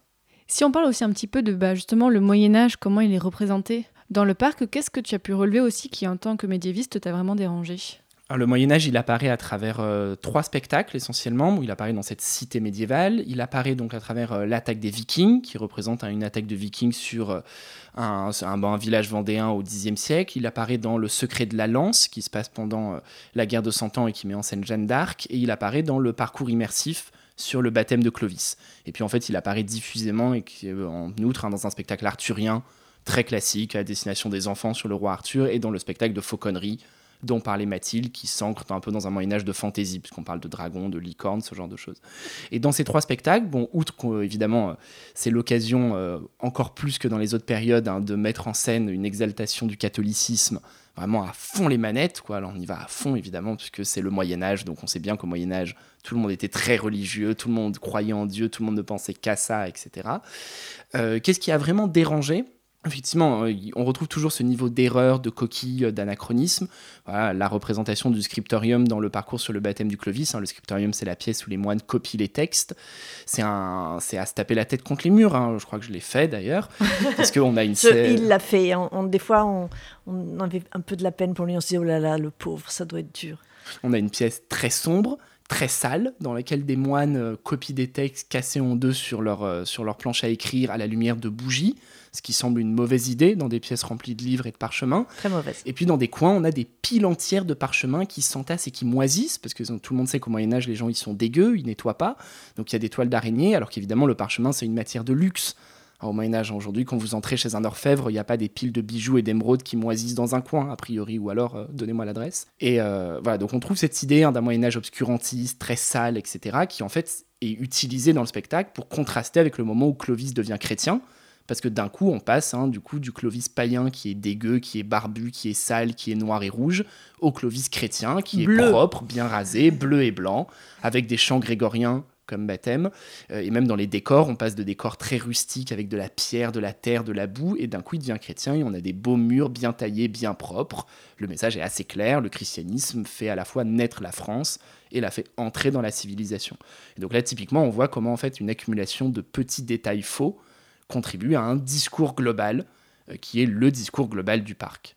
Si on parle aussi un petit peu de bah, justement le Moyen Âge, comment il est représenté dans le parc, qu'est-ce que tu as pu relever aussi qui en tant que médiéviste t'a vraiment dérangé? Le Moyen Âge, il apparaît à travers euh, trois spectacles essentiellement. il apparaît dans cette cité médiévale. Il apparaît donc à travers euh, l'attaque des Vikings, qui représente une attaque de Vikings sur euh, un, village vendéen au Xe siècle. Il apparaît dans Le Secret de la Lance, qui se passe pendant la guerre de Cent Ans et qui met en scène Jeanne d'Arc. Et il apparaît dans le parcours immersif sur le baptême de Clovis. Et puis en fait, il apparaît diffusément et en outre hein, dans un spectacle arthurien très classique à destination des enfants sur le roi Arthur et dans le spectacle de fauconnerie dont parlait Mathilde, qui s'ancre un peu dans un Moyen-Âge de fantaisie, puisqu'on parle de dragons, de licornes, ce genre de choses. Et dans ces trois spectacles, bon, outre qu'évidemment, euh, c'est l'occasion, euh, encore plus que dans les autres périodes, hein, de mettre en scène une exaltation du catholicisme vraiment à fond les manettes, quoi. Alors on y va à fond évidemment puisque c'est le Moyen Âge, donc on sait bien qu'au Moyen Âge tout le monde était très religieux, tout le monde croyait en Dieu, tout le monde ne pensait qu'à ça, etc. Euh, qu'est-ce qui a vraiment dérangé Effectivement, euh, on retrouve toujours ce niveau d'erreur, de coquille, euh, d'anachronisme. la représentation du scriptorium dans le parcours sur le baptême du Clovis. Hein. Le scriptorium, c'est la pièce où les moines copient les textes. C'est à se taper la tête contre les murs. Hein. Je crois que je l'ai fait d'ailleurs. parce qu'on a une Il l'a fait. des fois, on, on, avait un peu de la peine pour lui. On se dit, oh là là, le pauvre, ça doit être dur. On a une pièce très sombre, très sale, dans laquelle des moines euh, copient des textes cassés en deux sur leur, sur leur planche à écrire à la lumière de bougies ce qui semble une mauvaise idée dans des pièces remplies de livres et de parchemins. Très mauvaise. Et puis dans des coins, on a des piles entières de parchemins qui s'entassent et qui moisissent, parce que tout le monde sait qu'au Moyen Âge, les gens ils sont dégueux, ils nettoient pas. Donc il y a des toiles d'araignée, alors qu'évidemment le parchemin c'est une matière de luxe. Au Moyen Âge, aujourd'hui, quand vous entrez chez un orfèvre, il n'y a pas des piles de bijoux et d'émeraudes qui moisissent dans un coin, a priori, ou alors euh, donnez-moi l'adresse. Et euh, voilà, donc on trouve cette idée hein, d'un Moyen Âge obscurantiste, très sale, etc., qui en fait est utilisée dans le spectacle pour contraster avec le moment où Clovis devient chrétien parce que d'un coup on passe hein, du coup du Clovis païen qui est dégueu, qui est barbu, qui est sale, qui est noir et rouge, au Clovis chrétien qui est propre, bien rasé, bleu et blanc, avec des chants grégoriens comme baptême. Euh, et même dans les décors, on passe de décors très rustiques avec de la pierre, de la terre, de la boue, et d'un coup il devient chrétien et on a des beaux murs bien taillés, bien propres. Le message est assez clair, le christianisme fait à la fois naître la France et la fait entrer dans la civilisation. Et donc là typiquement on voit comment en fait une accumulation de petits détails faux contribue à un discours global euh, qui est le discours global du parc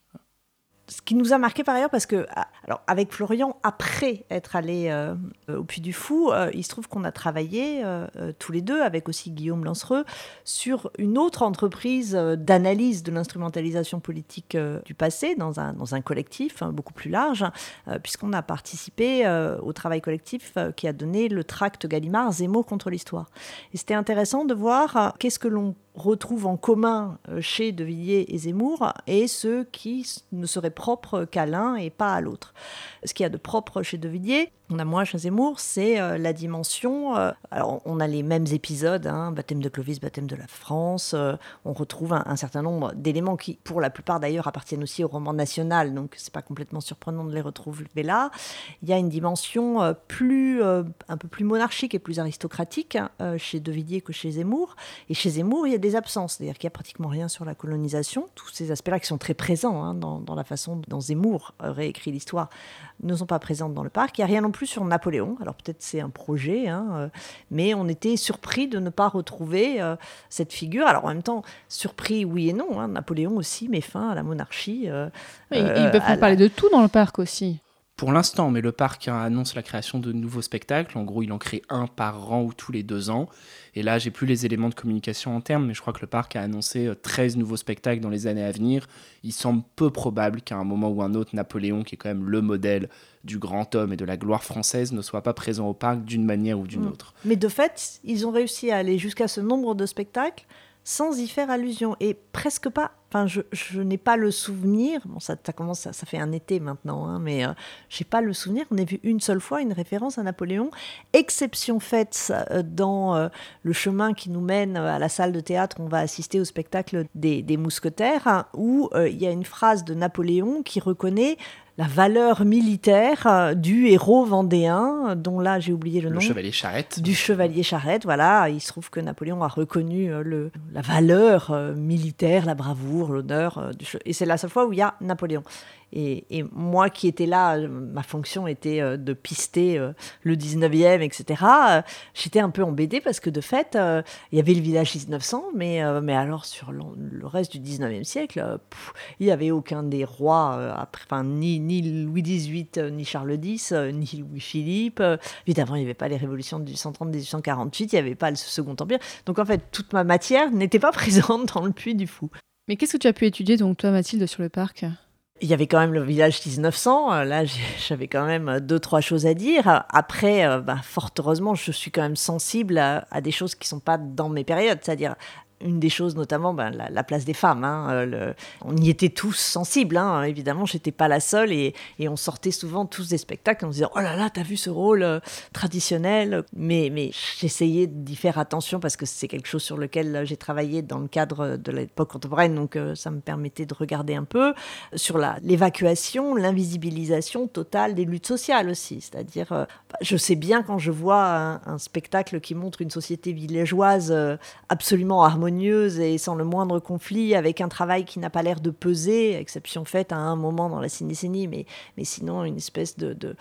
ce qui nous a marqué par ailleurs, parce que, ah, alors, avec Florian, après être allé euh, au Puy du Fou, euh, il se trouve qu'on a travaillé euh, tous les deux, avec aussi Guillaume Lancereux, sur une autre entreprise d'analyse de l'instrumentalisation politique du passé, dans un, dans un collectif hein, beaucoup plus large, puisqu'on a participé au travail collectif qui a donné le tract Gallimard Zemmour contre l'histoire. Et c'était intéressant de voir qu'est-ce que l'on retrouve en commun euh, chez De Villiers et Zemmour et ceux qui ne seraient propres qu'à l'un et pas à l'autre. Ce qu'il y a de propre chez De Villiers, on a moins chez Zemmour, c'est euh, la dimension. euh, alors, on a les mêmes épisodes, hein, baptême de Clovis, baptême de la France. euh, on retrouve un, certain nombre d'éléments qui, pour la plupart d'ailleurs, appartiennent aussi au roman national, donc c'est pas complètement surprenant de les retrouver là. Il y a une dimension plus, un peu plus monarchique et plus aristocratique hein, chez De Villiers que chez Zemmour. Et chez Zemmour, il y a des absences, c'est-à-dire qu'il n'y a pratiquement rien sur la colonisation. Tous ces aspects-là qui sont très présents hein, dans, la façon dont Zemmour réécrit l'histoire ne sont pas présentes dans le parc. Il n'y a rien non plus sur Napoléon. Alors peut-être c'est un projet, hein, euh, mais on était surpris de ne pas retrouver euh, cette figure. Alors en même temps, surpris oui et non. hein. Napoléon aussi met fin à la monarchie. euh, Oui, euh, ils peuvent faire la- parler de tout dans le parc aussi. Pour l'instant, mais le parc hein, annonce la création de nouveaux spectacles. En gros, il en crée un par an ou tous les deux ans. Et là, j'ai plus les éléments de communication en termes, mais je crois que le parc a annoncé euh, 13 nouveaux spectacles dans les années à venir. Il semble peu probable qu'à un moment ou un autre, Napoléon, qui est quand même le modèle du grand homme et de la gloire française, ne soit pas présent au parc d'une manière ou d'une Mm. autre. Mais de fait, ils ont réussi à aller jusqu'à ce nombre de spectacles sans y faire allusion et presque pas. Enfin, je, n'ai pas le souvenir. Bon, ça, commence, ça, ça fait un été maintenant, hein, mais euh, j'ai pas le souvenir. On a vu une seule fois une référence à Napoléon. Exception faite euh, dans euh, le chemin qui nous mène à la salle de théâtre. On va assister au spectacle des, des mousquetaires, hein, où euh, il y a une phrase de Napoléon qui reconnaît la valeur militaire euh, du héros vendéen, dont là j'ai oublié le, Le nom chevalier Charrette. du chevalier Charette. Voilà, il se trouve que Napoléon a reconnu euh, le, la valeur euh, militaire, la bravoure, l'honneur. du et c'est la seule fois où il y a Napoléon. Et, moi qui étais là, ma fonction était euh, de pister euh, le 19e, etc. euh, J'étais un peu embêtée parce que de fait, il y avait le village 1900, mais, mais alors sur le, reste du 19e siècle, il n'y avait aucun des rois, enfin, ni, Louis XVIII, ni Charles X, ni Louis-Philippe. Évidemment, il n'y avait pas les révolutions de 1830-1848, il n'y avait pas le Second Empire. Donc en fait, toute ma matière n'était pas présente dans le Puy du Fou. Mais qu'est-ce que tu as pu étudier, donc, toi, Mathilde, sur le parc? Il y avait quand même le village 1900. euh, Là, j'avais quand même euh, deux, trois choses à dire. Après, euh, bah, fort heureusement, je suis quand même sensible à, à des choses qui sont pas dans mes périodes. C'est-à-dire, une des choses, notamment, ben, la, la place des femmes. hein, euh, on y était tous sensibles, hein, évidemment. J'étais pas la seule et, et on sortait souvent tous des spectacles en se disant Oh là là, t'as vu ce rôle euh, traditionnel? Mais, mais j'essayais d'y faire attention parce que c'est quelque chose sur lequel euh, j'ai travaillé dans le cadre de l'époque contemporaine, donc ça me permettait de regarder un peu sur l'évacuation, l'invisibilisation totale des luttes sociales aussi. C'est-à-dire, bah, je sais bien quand je vois un, un spectacle qui montre une société villageoise absolument harmonieuse et sans le moindre conflit, avec un travail qui n'a pas l'air de peser, exception faite à un moment dans la décennie, mais, mais sinon une espèce de...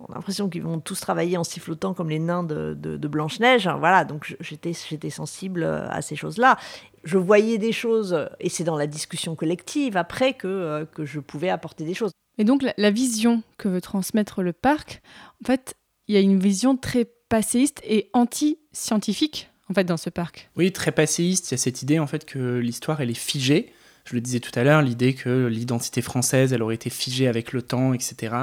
on a l'impression qu'ils vont tous travailler en sifflotant comme les nains de, Blanche-Neige. Voilà, donc j'étais j'étais sensible à ces choses-là. Je voyais des choses, et c'est dans la discussion collective après que, euh, que je pouvais apporter des choses. Et donc, la vision que veut transmettre le parc, en fait, il y a une vision très passéiste et anti-scientifique, en fait, dans ce parc. Oui, très passéiste. Il y a cette idée en fait que l'histoire elle est figée. Je le disais tout à l'heure, l'idée que l'identité française elle aurait été figée avec le temps, etc.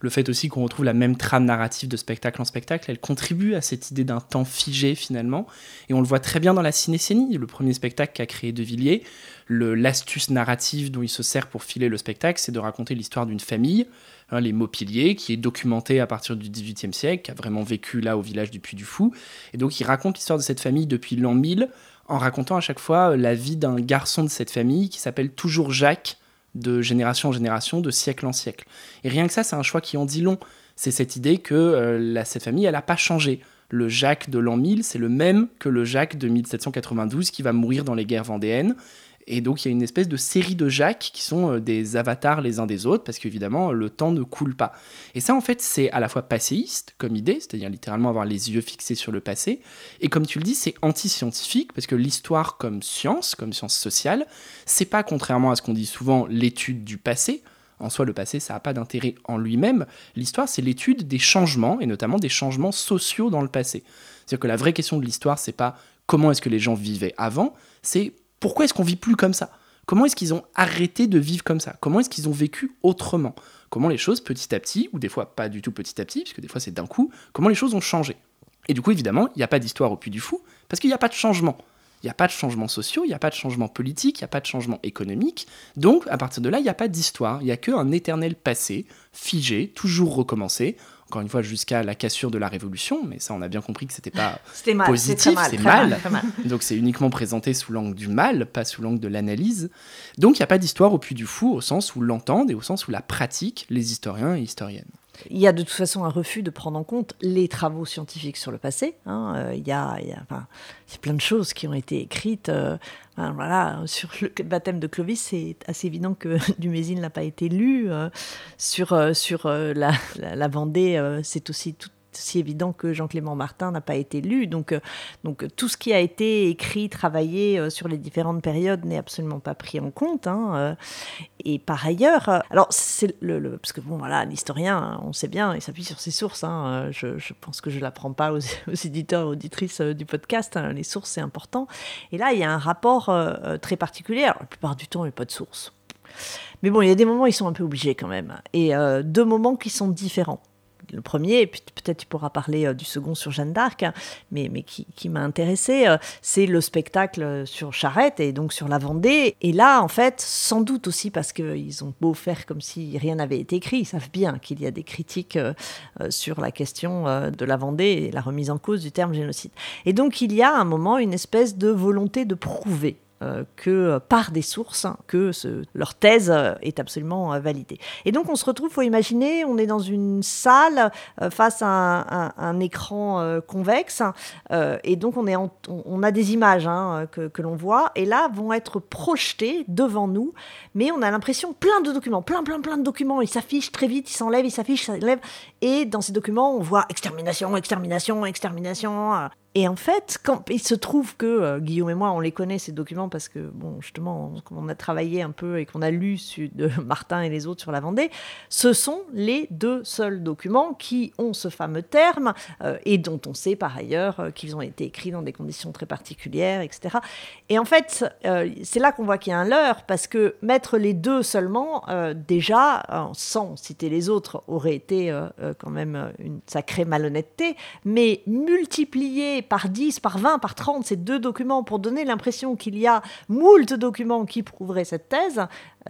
Le fait aussi qu'on retrouve la même trame narrative de spectacle en spectacle, elle contribue à cette idée d'un temps figé finalement. Et on le voit très bien dans la cinécénie, le premier spectacle qu'a créé De Villiers. L'astuce narrative dont il se sert pour filer le spectacle, c'est de raconter l'histoire d'une famille, hein, les Maupiliers, qui est documentée à partir du XVIIIe siècle, qui a vraiment vécu là au village du Puy du Fou. Et donc il raconte l'histoire de cette famille depuis l'an 1000 en racontant à chaque fois euh, la vie d'un garçon de cette famille qui s'appelle toujours Jacques, de génération en génération, de siècle en siècle. Et rien que ça, c'est un choix qui en dit long. C'est cette idée que euh, cette famille, elle n'a pas changé. Le Jacques de l'an 1000, c'est le même que le Jacques de 1792 qui va mourir dans les guerres vendéennes. Et donc il y a une espèce de série de Jacques qui sont euh, des avatars les uns des autres, parce qu'évidemment le temps ne coule pas. Et ça en fait c'est à la fois passéiste comme idée, c'est-à-dire littéralement avoir les yeux fixés sur le passé, et comme tu le dis c'est anti-scientifique, parce que l'histoire comme science, comme science sociale, c'est pas contrairement à ce qu'on dit souvent l'étude du passé. En soi, le passé, ça n'a pas d'intérêt en lui-même. L'histoire, c'est l'étude des changements, et notamment des changements sociaux dans le passé. C'est-à-dire que la vraie question de l'histoire, c'est pas comment est-ce que les gens vivaient avant, c'est pourquoi est-ce qu'on vit plus comme ça? Comment est-ce qu'ils ont arrêté de vivre comme ça? Comment est-ce qu'ils ont vécu autrement? Comment les choses, petit à petit, ou des fois pas du tout petit à petit, puisque des fois c'est d'un coup, comment les choses ont changé? Et du coup, évidemment, il n'y a pas d'histoire au Puy du Fou, parce qu'il n'y a pas de changement. Il n'y a pas de changement sociaux, il n'y a pas de changement politique, il n'y a pas de changement économique. Donc, à partir de là, il n'y a pas d'histoire. Il n'y a qu'un éternel passé, figé, toujours recommencé. Encore une fois, jusqu'à la cassure de la Révolution, mais ça, on a bien compris que c'était pas positif, c'est mal. mal, très mal. Donc c'est uniquement présenté sous l'angle du mal, pas sous l'angle de l'analyse. Donc il n'y a pas d'histoire au Puy du Fou au sens où l'entendent et au sens où la pratiquent les historiens et historiennes. Il y a de toute façon un refus de prendre en compte les travaux scientifiques sur le passé. hein. Euh, il, y a, enfin, il y a plein de choses qui ont été écrites. euh, enfin, voilà, sur le baptême de Clovis, c'est assez évident que Dumézil n'a pas été lu. euh, sur sur la, la, Vendée, c'est aussi tout aussi évident que Jean-Clément Martin n'a pas été lu. Donc, euh, donc euh, tout ce qui a été écrit, travaillé euh, sur les différentes périodes n'est absolument pas pris en compte. hein. Et par ailleurs, alors c'est le, parce que bon voilà, l'historien, hein, on sait bien, il s'appuie sur ses sources. hein, je, pense que je l'apprends pas aux, aux éditeurs, auditrices du podcast. les sources c'est important. Et là, il y a un rapport très particulier. La plupart du temps, il n'y a pas de source. Mais bon, il y a des moments ils sont un peu obligés quand même. Et deux moments qui sont différents. Le premier, et puis peut-être tu pourras parler euh, du second sur Jeanne d'Arc, hein, mais, mais qui, m'a intéressé, euh, c'est le spectacle sur Charette et donc sur la Vendée. Et là, en fait, sans doute aussi parce qu'ils ont beau faire comme si rien n'avait été écrit, ils savent bien qu'il y a des critiques euh, euh, sur la question euh, de la Vendée et la remise en cause du terme génocide. Et donc il y a à un moment une espèce de volonté de prouver euh, que euh, par des sources hein, que leur thèse euh, est absolument euh, validée. Et donc on se retrouve, faut imaginer, on est dans une salle face à un, écran convexe, et donc on, est on a des images hein, que, que l'on voit, et là vont être projetées devant nous, mais on a l'impression plein de documents, plein plein plein de documents, ils s'affichent très vite, ils s'enlèvent, ils s'affichent, ils s'enlèvent, et dans ces documents on voit extermination, extermination, extermination. euh, et en fait, il se trouve que euh, Guillaume et moi, on les connaît ces documents parce que, bon, justement, on, on a travaillé un peu et qu'on a lu de Martin et les autres sur la Vendée, ce sont les deux seuls documents qui ont ce fameux terme euh, et dont on sait par ailleurs qu'ils ont été écrits dans des conditions très particulières, etc. Et en fait, c'est là qu'on voit qu'il y a un leurre parce que mettre les deux seulement, déjà, sans citer les autres, aurait été quand même euh, une sacrée malhonnêteté, mais multiplier par 10, par 20, par 30 ces deux documents pour donner l'impression qu'il y a moult documents qui prouveraient cette thèse,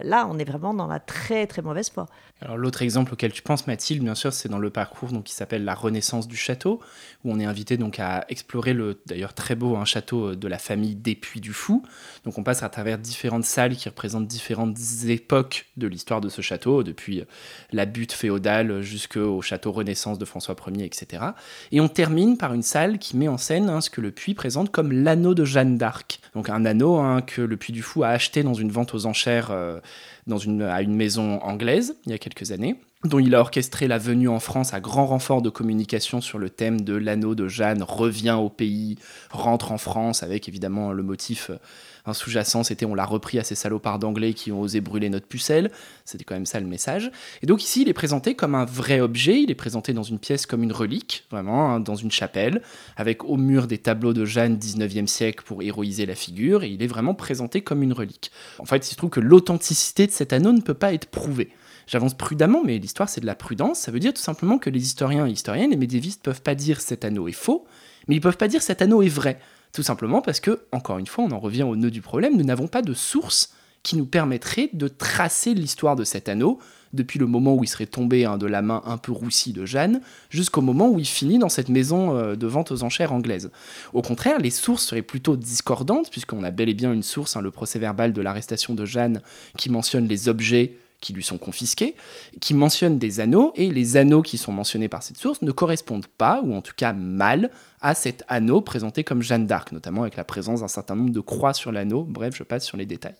là, on est vraiment dans la très très mauvaise foi. Alors l'autre exemple auquel tu penses, Mathilde, bien sûr, c'est dans le parcours donc, qui s'appelle La Renaissance du château, où on est invité donc à explorer le d'ailleurs très beau un château euh, de la famille des Puy du Fou. Donc on passe à travers différentes salles qui représentent différentes époques de l'histoire de ce château, depuis euh, la butte féodale jusqu'au château Renaissance de François Ier, etc. Et on termine par une salle qui met en scène hein, ce que le Puy présente comme l'anneau de Jeanne d'Arc. Donc un anneau hein, que le Puy du Fou a acheté dans une vente aux enchères euh, dans une, à une maison anglaise il y a quelques années, dont il a orchestré la venue en France à grand renfort de communication sur le thème de l'anneau de Jeanne revient au pays, rentre en France, avec évidemment le motif euh, sous-jacent, c'était on l'a repris à ces salopards d'anglais qui ont osé brûler notre pucelle. C'était quand même ça le message. Et donc ici, il est présenté comme un vrai objet, il est présenté dans une pièce comme une relique, vraiment, hein, dans une chapelle, avec au mur des tableaux de Jeanne 19e siècle pour héroïser la figure, et il est vraiment présenté comme une relique. En fait, il se trouve que l'authenticité de cet anneau ne peut pas être prouvée. J'avance prudemment, mais l'histoire c'est de la prudence. Ça veut dire tout simplement que les historiens et historiennes, les médiévistes peuvent pas dire cet anneau est faux, mais ils peuvent pas dire cet anneau est vrai. Tout simplement parce que, encore une fois, on en revient au nœud du problème, nous n'avons pas de source qui nous permettrait de tracer l'histoire de cet anneau depuis le moment où il serait tombé hein, de la main un peu roussie de Jeanne jusqu'au moment où il finit dans cette maison euh, de vente aux enchères anglaise. Au contraire, les sources seraient plutôt discordantes puisqu'on a bel et bien une source, hein, le procès verbal de l'arrestation de Jeanne, qui mentionne les objets qui lui sont confisqués, qui mentionne des anneaux, et les anneaux qui sont mentionnés par cette source ne correspondent pas, ou en tout cas mal, à cet anneau présenté comme Jeanne d'Arc, notamment avec la présence d'un certain nombre de croix sur l'anneau. Bref, je passe sur les détails.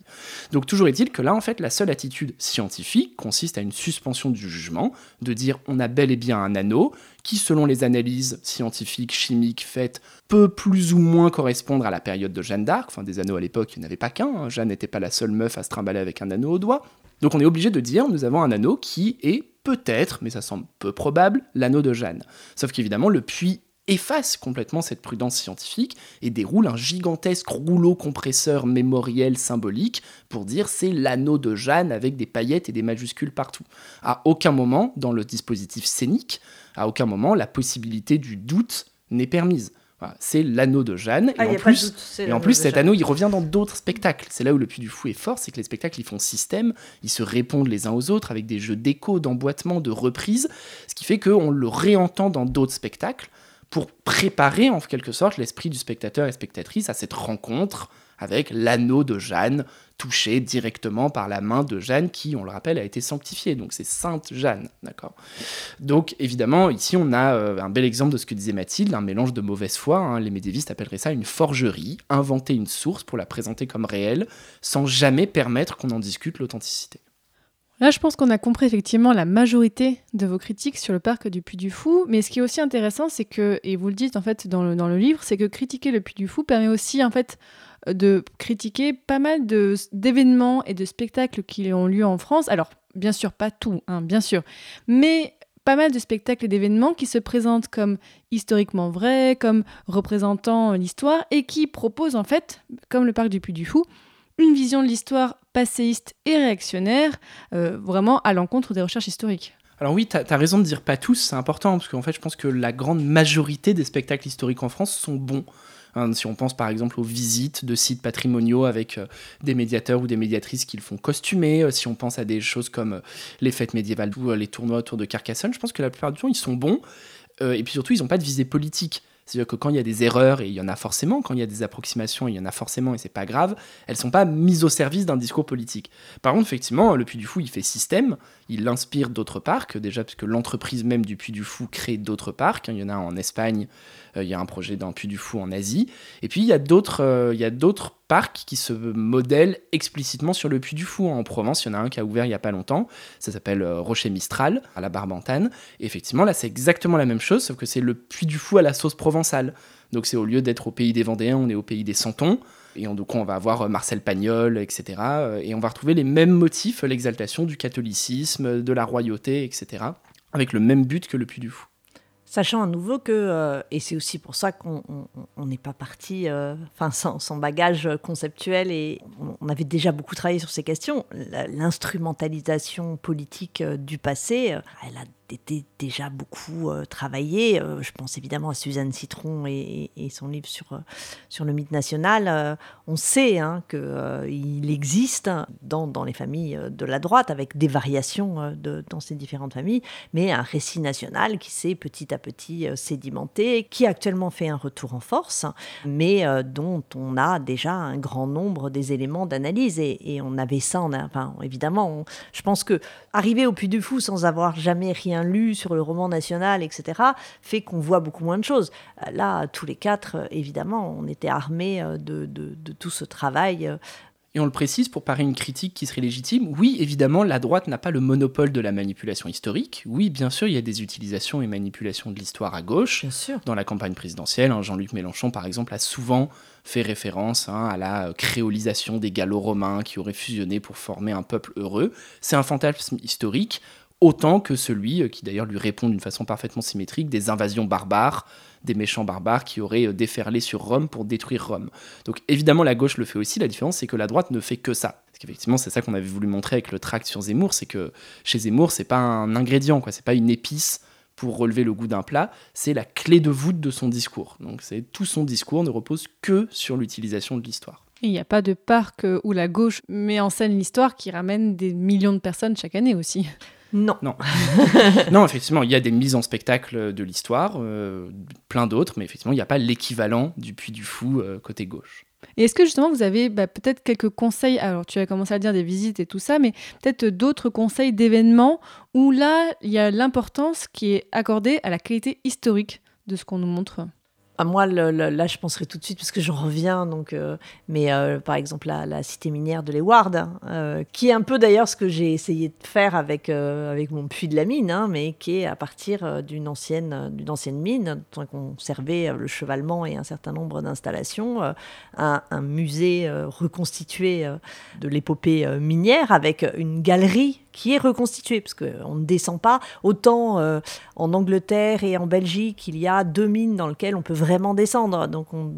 Donc toujours est-il que là, en fait, la seule attitude scientifique consiste à une suspension du jugement, de dire on a bel et bien un anneau qui, selon les analyses scientifiques, chimiques faites, peut plus ou moins correspondre à la période de Jeanne d'Arc. Enfin, des anneaux à l'époque, il n'y en avait pas qu'un. hein. Jeanne n'était pas la seule meuf à se trimballer avec un anneau au doigt. Donc on est obligé de dire nous avons un anneau qui est peut-être, mais ça semble peu probable, l'anneau de Jeanne. Sauf qu'évidemment, le puits efface complètement cette prudence scientifique et déroule un gigantesque rouleau compresseur mémoriel symbolique pour dire c'est l'anneau de Jeanne avec des paillettes et des majuscules partout. À aucun moment, dans le dispositif scénique, à aucun moment, la possibilité du doute n'est permise. C'est l'anneau de Jeanne. Ah, et, y en plus, doute, c'est et en l'anneau plus, de cet anneau, il revient dans d'autres spectacles. C'est là où le Puy du Fou est fort, c'est que les spectacles, ils font système, ils se répondent les uns aux autres avec des jeux d'écho, d'emboîtement, de reprise, ce qui fait qu'on le réentend dans d'autres spectacles pour préparer en quelque sorte l'esprit du spectateur et spectatrice à cette rencontre avec l'anneau de Jeanne, touché directement par la main de Jeanne qui, on le rappelle, a été sanctifiée. Donc c'est Sainte Jeanne, d'accord? Donc évidemment, ici on a euh, un bel exemple de ce que disait Mathilde, un mélange de mauvaise foi. hein. Les médiévistes appelleraient ça une forgerie, inventer une source pour la présenter comme réelle, sans jamais permettre qu'on en discute l'authenticité. Là, je pense qu'on a compris effectivement la majorité de vos critiques sur le parc du Puy du Fou. Mais ce qui est aussi intéressant, c'est que, et vous le dites en fait dans le, dans le livre, c'est que critiquer le Puy du Fou permet aussi en fait de critiquer pas mal d'événements et de spectacles qui ont lieu en France. Alors, bien sûr, pas tout, hein, bien sûr, mais pas mal de spectacles et d'événements qui se présentent comme historiquement vrais, comme représentant l'histoire et qui proposent en fait, comme le parc du Puy du Fou, une vision de l'histoire passéiste et réactionnaire, euh, vraiment à l'encontre des recherches historiques. Alors oui, tu as, raison de dire pas tous, c'est important, parce qu'en fait, je pense que la grande majorité des spectacles historiques en France sont bons. Hein, si on pense par exemple aux visites de sites patrimoniaux avec euh, des médiateurs ou des médiatrices qui le font costumer, euh, si on pense à des choses comme euh, les fêtes médiévales ou les tournois autour de Carcassonne, je pense que la plupart du temps, ils sont bons. Et puis surtout, ils n'ont pas de visée politique. C'est-à-dire que quand il y a des erreurs, et il y en a forcément, quand il y a des approximations, il y en a forcément, et c'est pas grave, elles sont pas mises au service d'un discours politique. Par contre, effectivement, le Puy du Fou, il fait système, il inspire d'autres parcs, déjà parce que l'entreprise même du Puy du Fou crée d'autres parcs. Il y en a en Espagne, euh, il y a un projet d'un Puy du Fou en Asie. Et puis, il y a d'autres euh, il y a d'autres parcs qui se modèlent explicitement sur le Puy du Fou. En Provence, il y en a un qui a ouvert il y a pas longtemps. Ça s'appelle euh, Rocher Mistral, à la Barbantane. Et effectivement, là, c'est exactement la même chose, sauf que c'est le Puy du Fou à la sauce provençale. Donc, c'est au lieu d'être au pays des Vendéens, on est au pays des Santons. Et on, donc, on va avoir euh, Marcel Pagnol, etc. euh, Et on va retrouver les mêmes motifs, l'exaltation du catholicisme, de la royauté, etc. Avec le même but que le Puy du Fou. Sachant à nouveau que, euh, et c'est aussi pour ça qu'on on- on n'est pas parti euh, sans, sans bagage conceptuel, et on, avait déjà beaucoup travaillé sur ces questions, l'instrumentalisation politique euh, du passé, euh, elle a été déjà beaucoup euh, travaillée. Euh, je pense évidemment à Suzanne Citron et, son livre sur, euh, sur le mythe national. Euh, on sait hein, qu'il existe dans, dans les familles euh, de la droite, avec des variations euh, dans ces différentes familles, mais un récit national qui s'est petit à petit euh, sédimenté, qui actuellement fait un retour en force, mais euh, dont on a déjà un grand nombre des éléments d'analyse. Et, on avait ça, enfin, évidemment, je pense que arriver au Puy du Fou sans avoir jamais rien lu sur le roman national, etc., fait qu'on voit beaucoup moins de choses. Euh, Là, tous les quatre, euh, évidemment, on était armés euh, de, de- de tout ce travail. Et on le précise pour parer une critique qui serait légitime. Oui, évidemment, la droite n'a pas le monopole de la manipulation historique. Oui, bien sûr, il y a des utilisations et manipulations de l'histoire à gauche. Bien sûr. Dans la campagne présidentielle, hein, Jean-Luc Mélenchon, par exemple, a souvent fait référence hein, à la créolisation des gallo-romains qui auraient fusionné pour former un peuple heureux. C'est un fantasme historique, autant que celui, euh, qui d'ailleurs lui répond d'une façon parfaitement symétrique, des invasions barbares, des méchants barbares qui auraient euh, déferlé sur Rome pour détruire Rome. Donc évidemment, la gauche le fait aussi. La différence, c'est que la droite ne fait que ça. Parce qu'effectivement, c'est ça qu'on avait voulu montrer avec le tract sur Zemmour, c'est que chez Zemmour, c'est pas un ingrédient, quoi. C'est pas une épice pour relever le goût d'un plat, c'est la clé de voûte de son discours. Donc c'est tout son discours ne repose que sur l'utilisation de l'histoire. Il n'y a pas de parc euh, où la gauche met en scène l'histoire qui ramène des millions de personnes chaque année aussi. Non. Non. non, effectivement, il y a des mises en spectacle de l'histoire, euh, plein d'autres, mais effectivement, il n'y a pas l'équivalent du Puy du Fou euh, côté gauche. Et est-ce que justement vous avez bah, peut-être quelques conseils Alors tu as commencé à dire des visites et tout ça, mais peut-être d'autres conseils d'événements où là il y a l'importance qui est accordée à la qualité historique de ce qu'on nous montre? À moi, le- le- là, je penserai tout de suite, parce que j'en reviens, donc, euh, mais euh, par exemple, la, la cité minière de l'Eward, hein, euh, qui est un peu d'ailleurs ce que j'ai essayé de faire avec, avec mon puits de la mine, hein, mais qui est à partir d'une ancienne, d'une ancienne mine, dont on servait le chevalement et un certain nombre d'installations, un, un musée reconstitué de l'épopée minière, avec une galerie qui est reconstitué, parce qu'on ne descend pas. Autant euh, en Angleterre et en Belgique, il y a deux mines dans lesquelles on peut vraiment descendre. Donc on,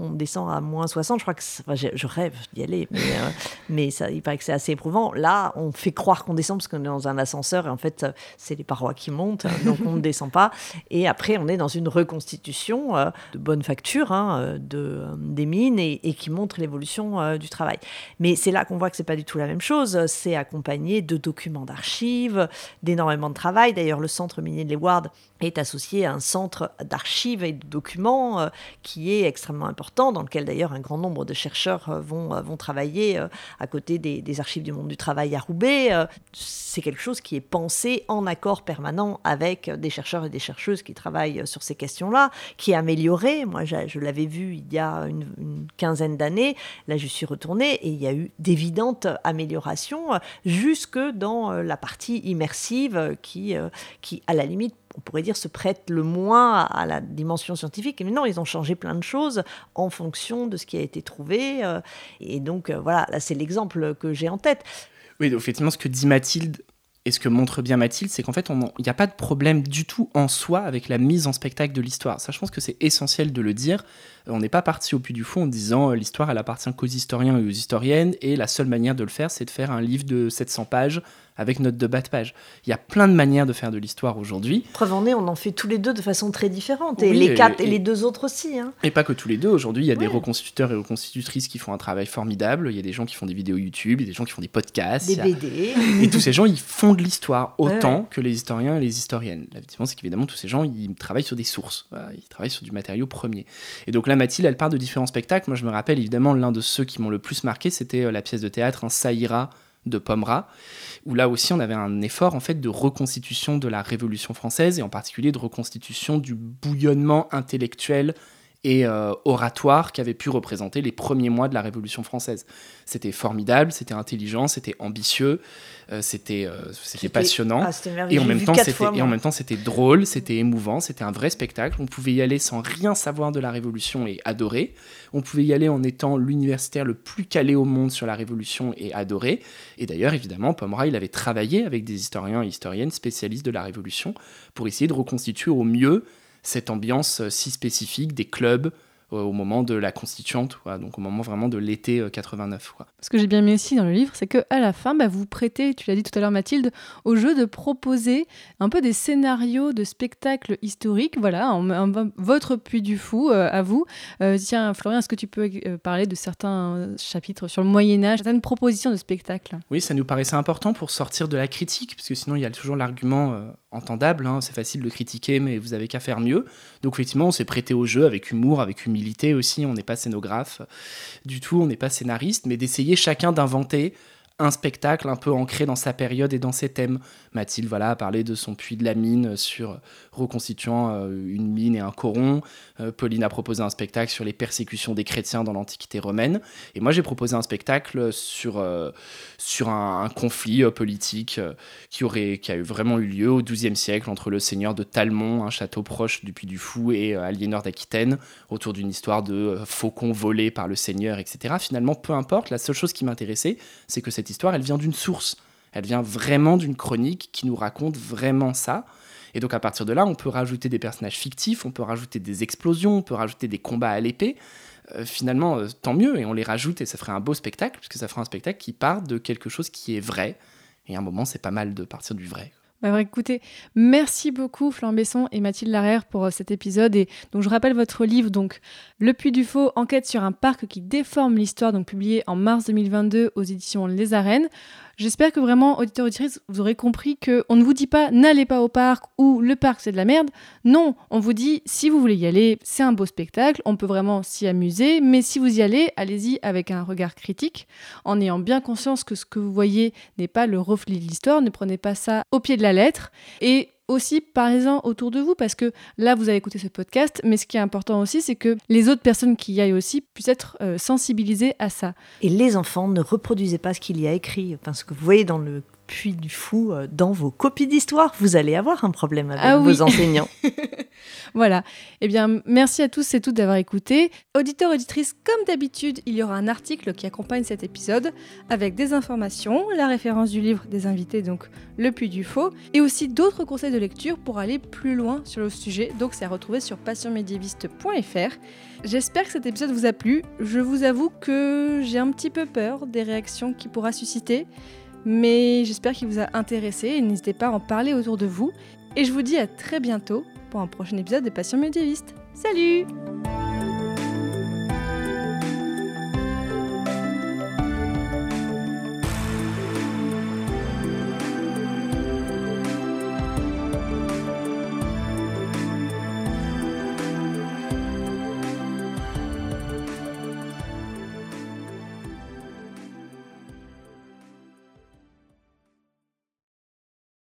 descend à moins 60. Je crois que enfin, je, rêve d'y aller, mais, euh, mais ça, il paraît que c'est assez éprouvant. Là, on fait croire qu'on descend parce qu'on est dans un ascenseur et en fait, c'est les parois qui montent, donc on ne descend pas. Et après, on est dans une reconstitution euh, de bonne facture hein, de, des mines et, et qui montre l'évolution du travail. Mais c'est là qu'on voit que c'est pas du tout la même chose. C'est accompagné de documents d'archives, d'énormément de travail. D'ailleurs, le centre minier de Leeuwarden est associé à un centre d'archives et de documents euh, qui est extrêmement important, dans lequel d'ailleurs un grand nombre de chercheurs euh, vont, euh, vont travailler à côté des, archives du monde du travail à Roubaix. C'est quelque chose qui est pensé en accord permanent avec des chercheurs et des chercheuses qui travaillent sur ces questions-là, qui est amélioré. Moi, je, je l'avais vu il y a une, une quinzaine d'années. Là, je suis retournée et il y a eu d'évidentes améliorations jusque dans la partie immersive qui, qui à la limite, on pourrait dire, se prête le moins à la dimension scientifique. Mais non, ils ont changé plein de choses en fonction de ce qui a été trouvé. Et donc, voilà, là, c'est l'exemple que j'ai en tête. Oui, effectivement, ce que dit Mathilde et ce que montre bien Mathilde, c'est qu'en fait, il n'y a pas de problème du tout en soi avec la mise en spectacle de l'histoire. Ça, je pense que c'est essentiel de le dire. On n'est pas parti au puits du fond en disant euh, l'histoire, elle appartient qu'aux historiens et aux historiennes, et la seule manière de le faire, c'est de faire un livre de 700 pages avec note de bas de page. Il y a plein de manières de faire de l'histoire aujourd'hui. Preuve en est, on en fait tous les deux de façon très différente, et oui, les quatre et, et, les deux autres aussi. Hein. Et pas que tous les deux. Aujourd'hui, il y a ouais. des reconstituteurs et reconstitutrices qui font un travail formidable. Il y a des gens qui font des vidéos YouTube, il y a des gens qui font des podcasts. Des BD. Et tous ces gens, ils font de l'histoire autant ouais. que les historiens et les historiennes. La différence, c'est qu'évidemment, tous ces gens, ils travaillent sur des sources. Ils travaillent sur du matériau premier. Et donc là, Mathilde, elle part de différents spectacles. Moi, je me rappelle évidemment l'un de ceux qui m'ont le plus marqué, c'était euh, la pièce de théâtre Un Saïra de Pomera, où là aussi on avait un effort en fait de reconstitution de la Révolution française et en particulier de reconstitution du bouillonnement intellectuel et euh, oratoire qui avait pu représenter les premiers mois de la Révolution française. C'était formidable, c'était intelligent, c'était ambitieux, euh, c'était euh, passionnant. Ah, et, en même temps, fois, et en même temps, c'était drôle, c'était émouvant, c'était un vrai spectacle. On pouvait y aller sans rien savoir de la Révolution et adorer. On pouvait y aller en étant l'universitaire le plus calé au monde sur la Révolution et adorer. Et d'ailleurs, évidemment, Pomera, il avait travaillé avec des historiens et historiennes spécialistes de la Révolution pour essayer de reconstituer au mieux cette ambiance si spécifique des clubs euh, au moment de la constituante, quoi, donc au moment vraiment de l'été 89. Quoi. Ce que j'ai bien aimé aussi dans le livre, c'est qu'à la fin, bah, vous prêtez, tu l'as dit tout à l'heure Mathilde, au jeu de proposer un peu des scénarios de spectacles historiques, voilà, en, en, votre puits du fou euh, à vous. Euh, tiens, Florian, est-ce que tu peux euh, parler de certains chapitres sur le Moyen-Âge, certaines propositions de spectacles? Oui, ça nous paraissait important pour sortir de la critique, parce que sinon il y a toujours l'argument euh, entendable, hein, c'est facile de critiquer, mais vous avez qu'à faire mieux. Donc effectivement, on s'est prêté au jeu avec humour, avec humilité aussi, on n'est pas scénographe du tout, on n'est pas scénariste, mais d'essayer chacun d'inventer un spectacle un peu ancré dans sa période et dans ses thèmes. Mathilde voilà, a parlé de son puits de la mine sur reconstituant euh, une mine et un coron. Euh, Pauline a proposé un spectacle sur les persécutions des chrétiens dans l'Antiquité romaine. Et moi, j'ai proposé un spectacle sur, euh, sur un, conflit politique qui, aurait, qui a vraiment eu lieu au XIIe siècle entre le seigneur de Talmont, un château proche du Puy du Fou, et Aliénor d'Aquitaine, autour d'une histoire de faucons volés par le seigneur, etc. Finalement, peu importe, la seule chose qui m'intéressait, c'est que cette histoire, elle vient d'une source. Elle vient vraiment d'une chronique qui nous raconte vraiment ça. Et donc à partir de là, on peut rajouter des personnages fictifs, on peut rajouter des explosions, on peut rajouter des combats à l'épée. Euh, finalement, euh, tant mieux, et on les rajoute, et ça ferait un beau spectacle, puisque ça ferait un spectacle qui part de quelque chose qui est vrai. Et à un moment, c'est pas mal de partir du vrai. Bah, écoutez, merci beaucoup Florent Besson et Mathilde Larère pour euh, cet épisode. Et donc je rappelle votre livre, donc Le Puy du Faux, enquête sur un parc qui déforme l'histoire, donc publié en mars 2022 aux éditions Les Arènes. J'espère que vraiment, auditeurs auditrices, vous aurez compris qu'on ne vous dit pas n'allez pas au parc ou le parc c'est de la merde. Non, on vous dit si vous voulez y aller, c'est un beau spectacle, on peut vraiment s'y amuser, mais si vous y allez, allez-y avec un regard critique, en ayant bien conscience que ce que vous voyez n'est pas le reflet de l'histoire, ne prenez pas ça au pied de la lettre. Et aussi parlez-en autour de vous parce que là vous avez écouté ce podcast mais ce qui est important aussi c'est que les autres personnes qui y aillent aussi puissent être euh, sensibilisées à ça. Et les enfants ne reproduisez pas ce qu'il y a écrit enfin ce que vous voyez dans le puits du fou euh, dans vos copies d'histoire. Vous allez avoir un problème avec Ah vos enseignants. Voilà. Eh bien, merci à tous et toutes d'avoir écouté. Auditeurs, auditrices, comme d'habitude, il y aura un article qui accompagne cet épisode avec des informations, la référence du livre des invités, donc Le Puits du Faux, et aussi d'autres conseils de lecture pour aller plus loin sur le sujet. Donc, c'est à retrouver sur passionmédiéviste.fr. J'espère que cet épisode vous a plu. Je vous avoue que j'ai un petit peu peur des réactions qu'il pourra susciter, mais j'espère qu'il vous a intéressé et n'hésitez pas à en parler autour de vous. Et je vous dis à très bientôt pour un prochain épisode des Passions médiévistes. Salut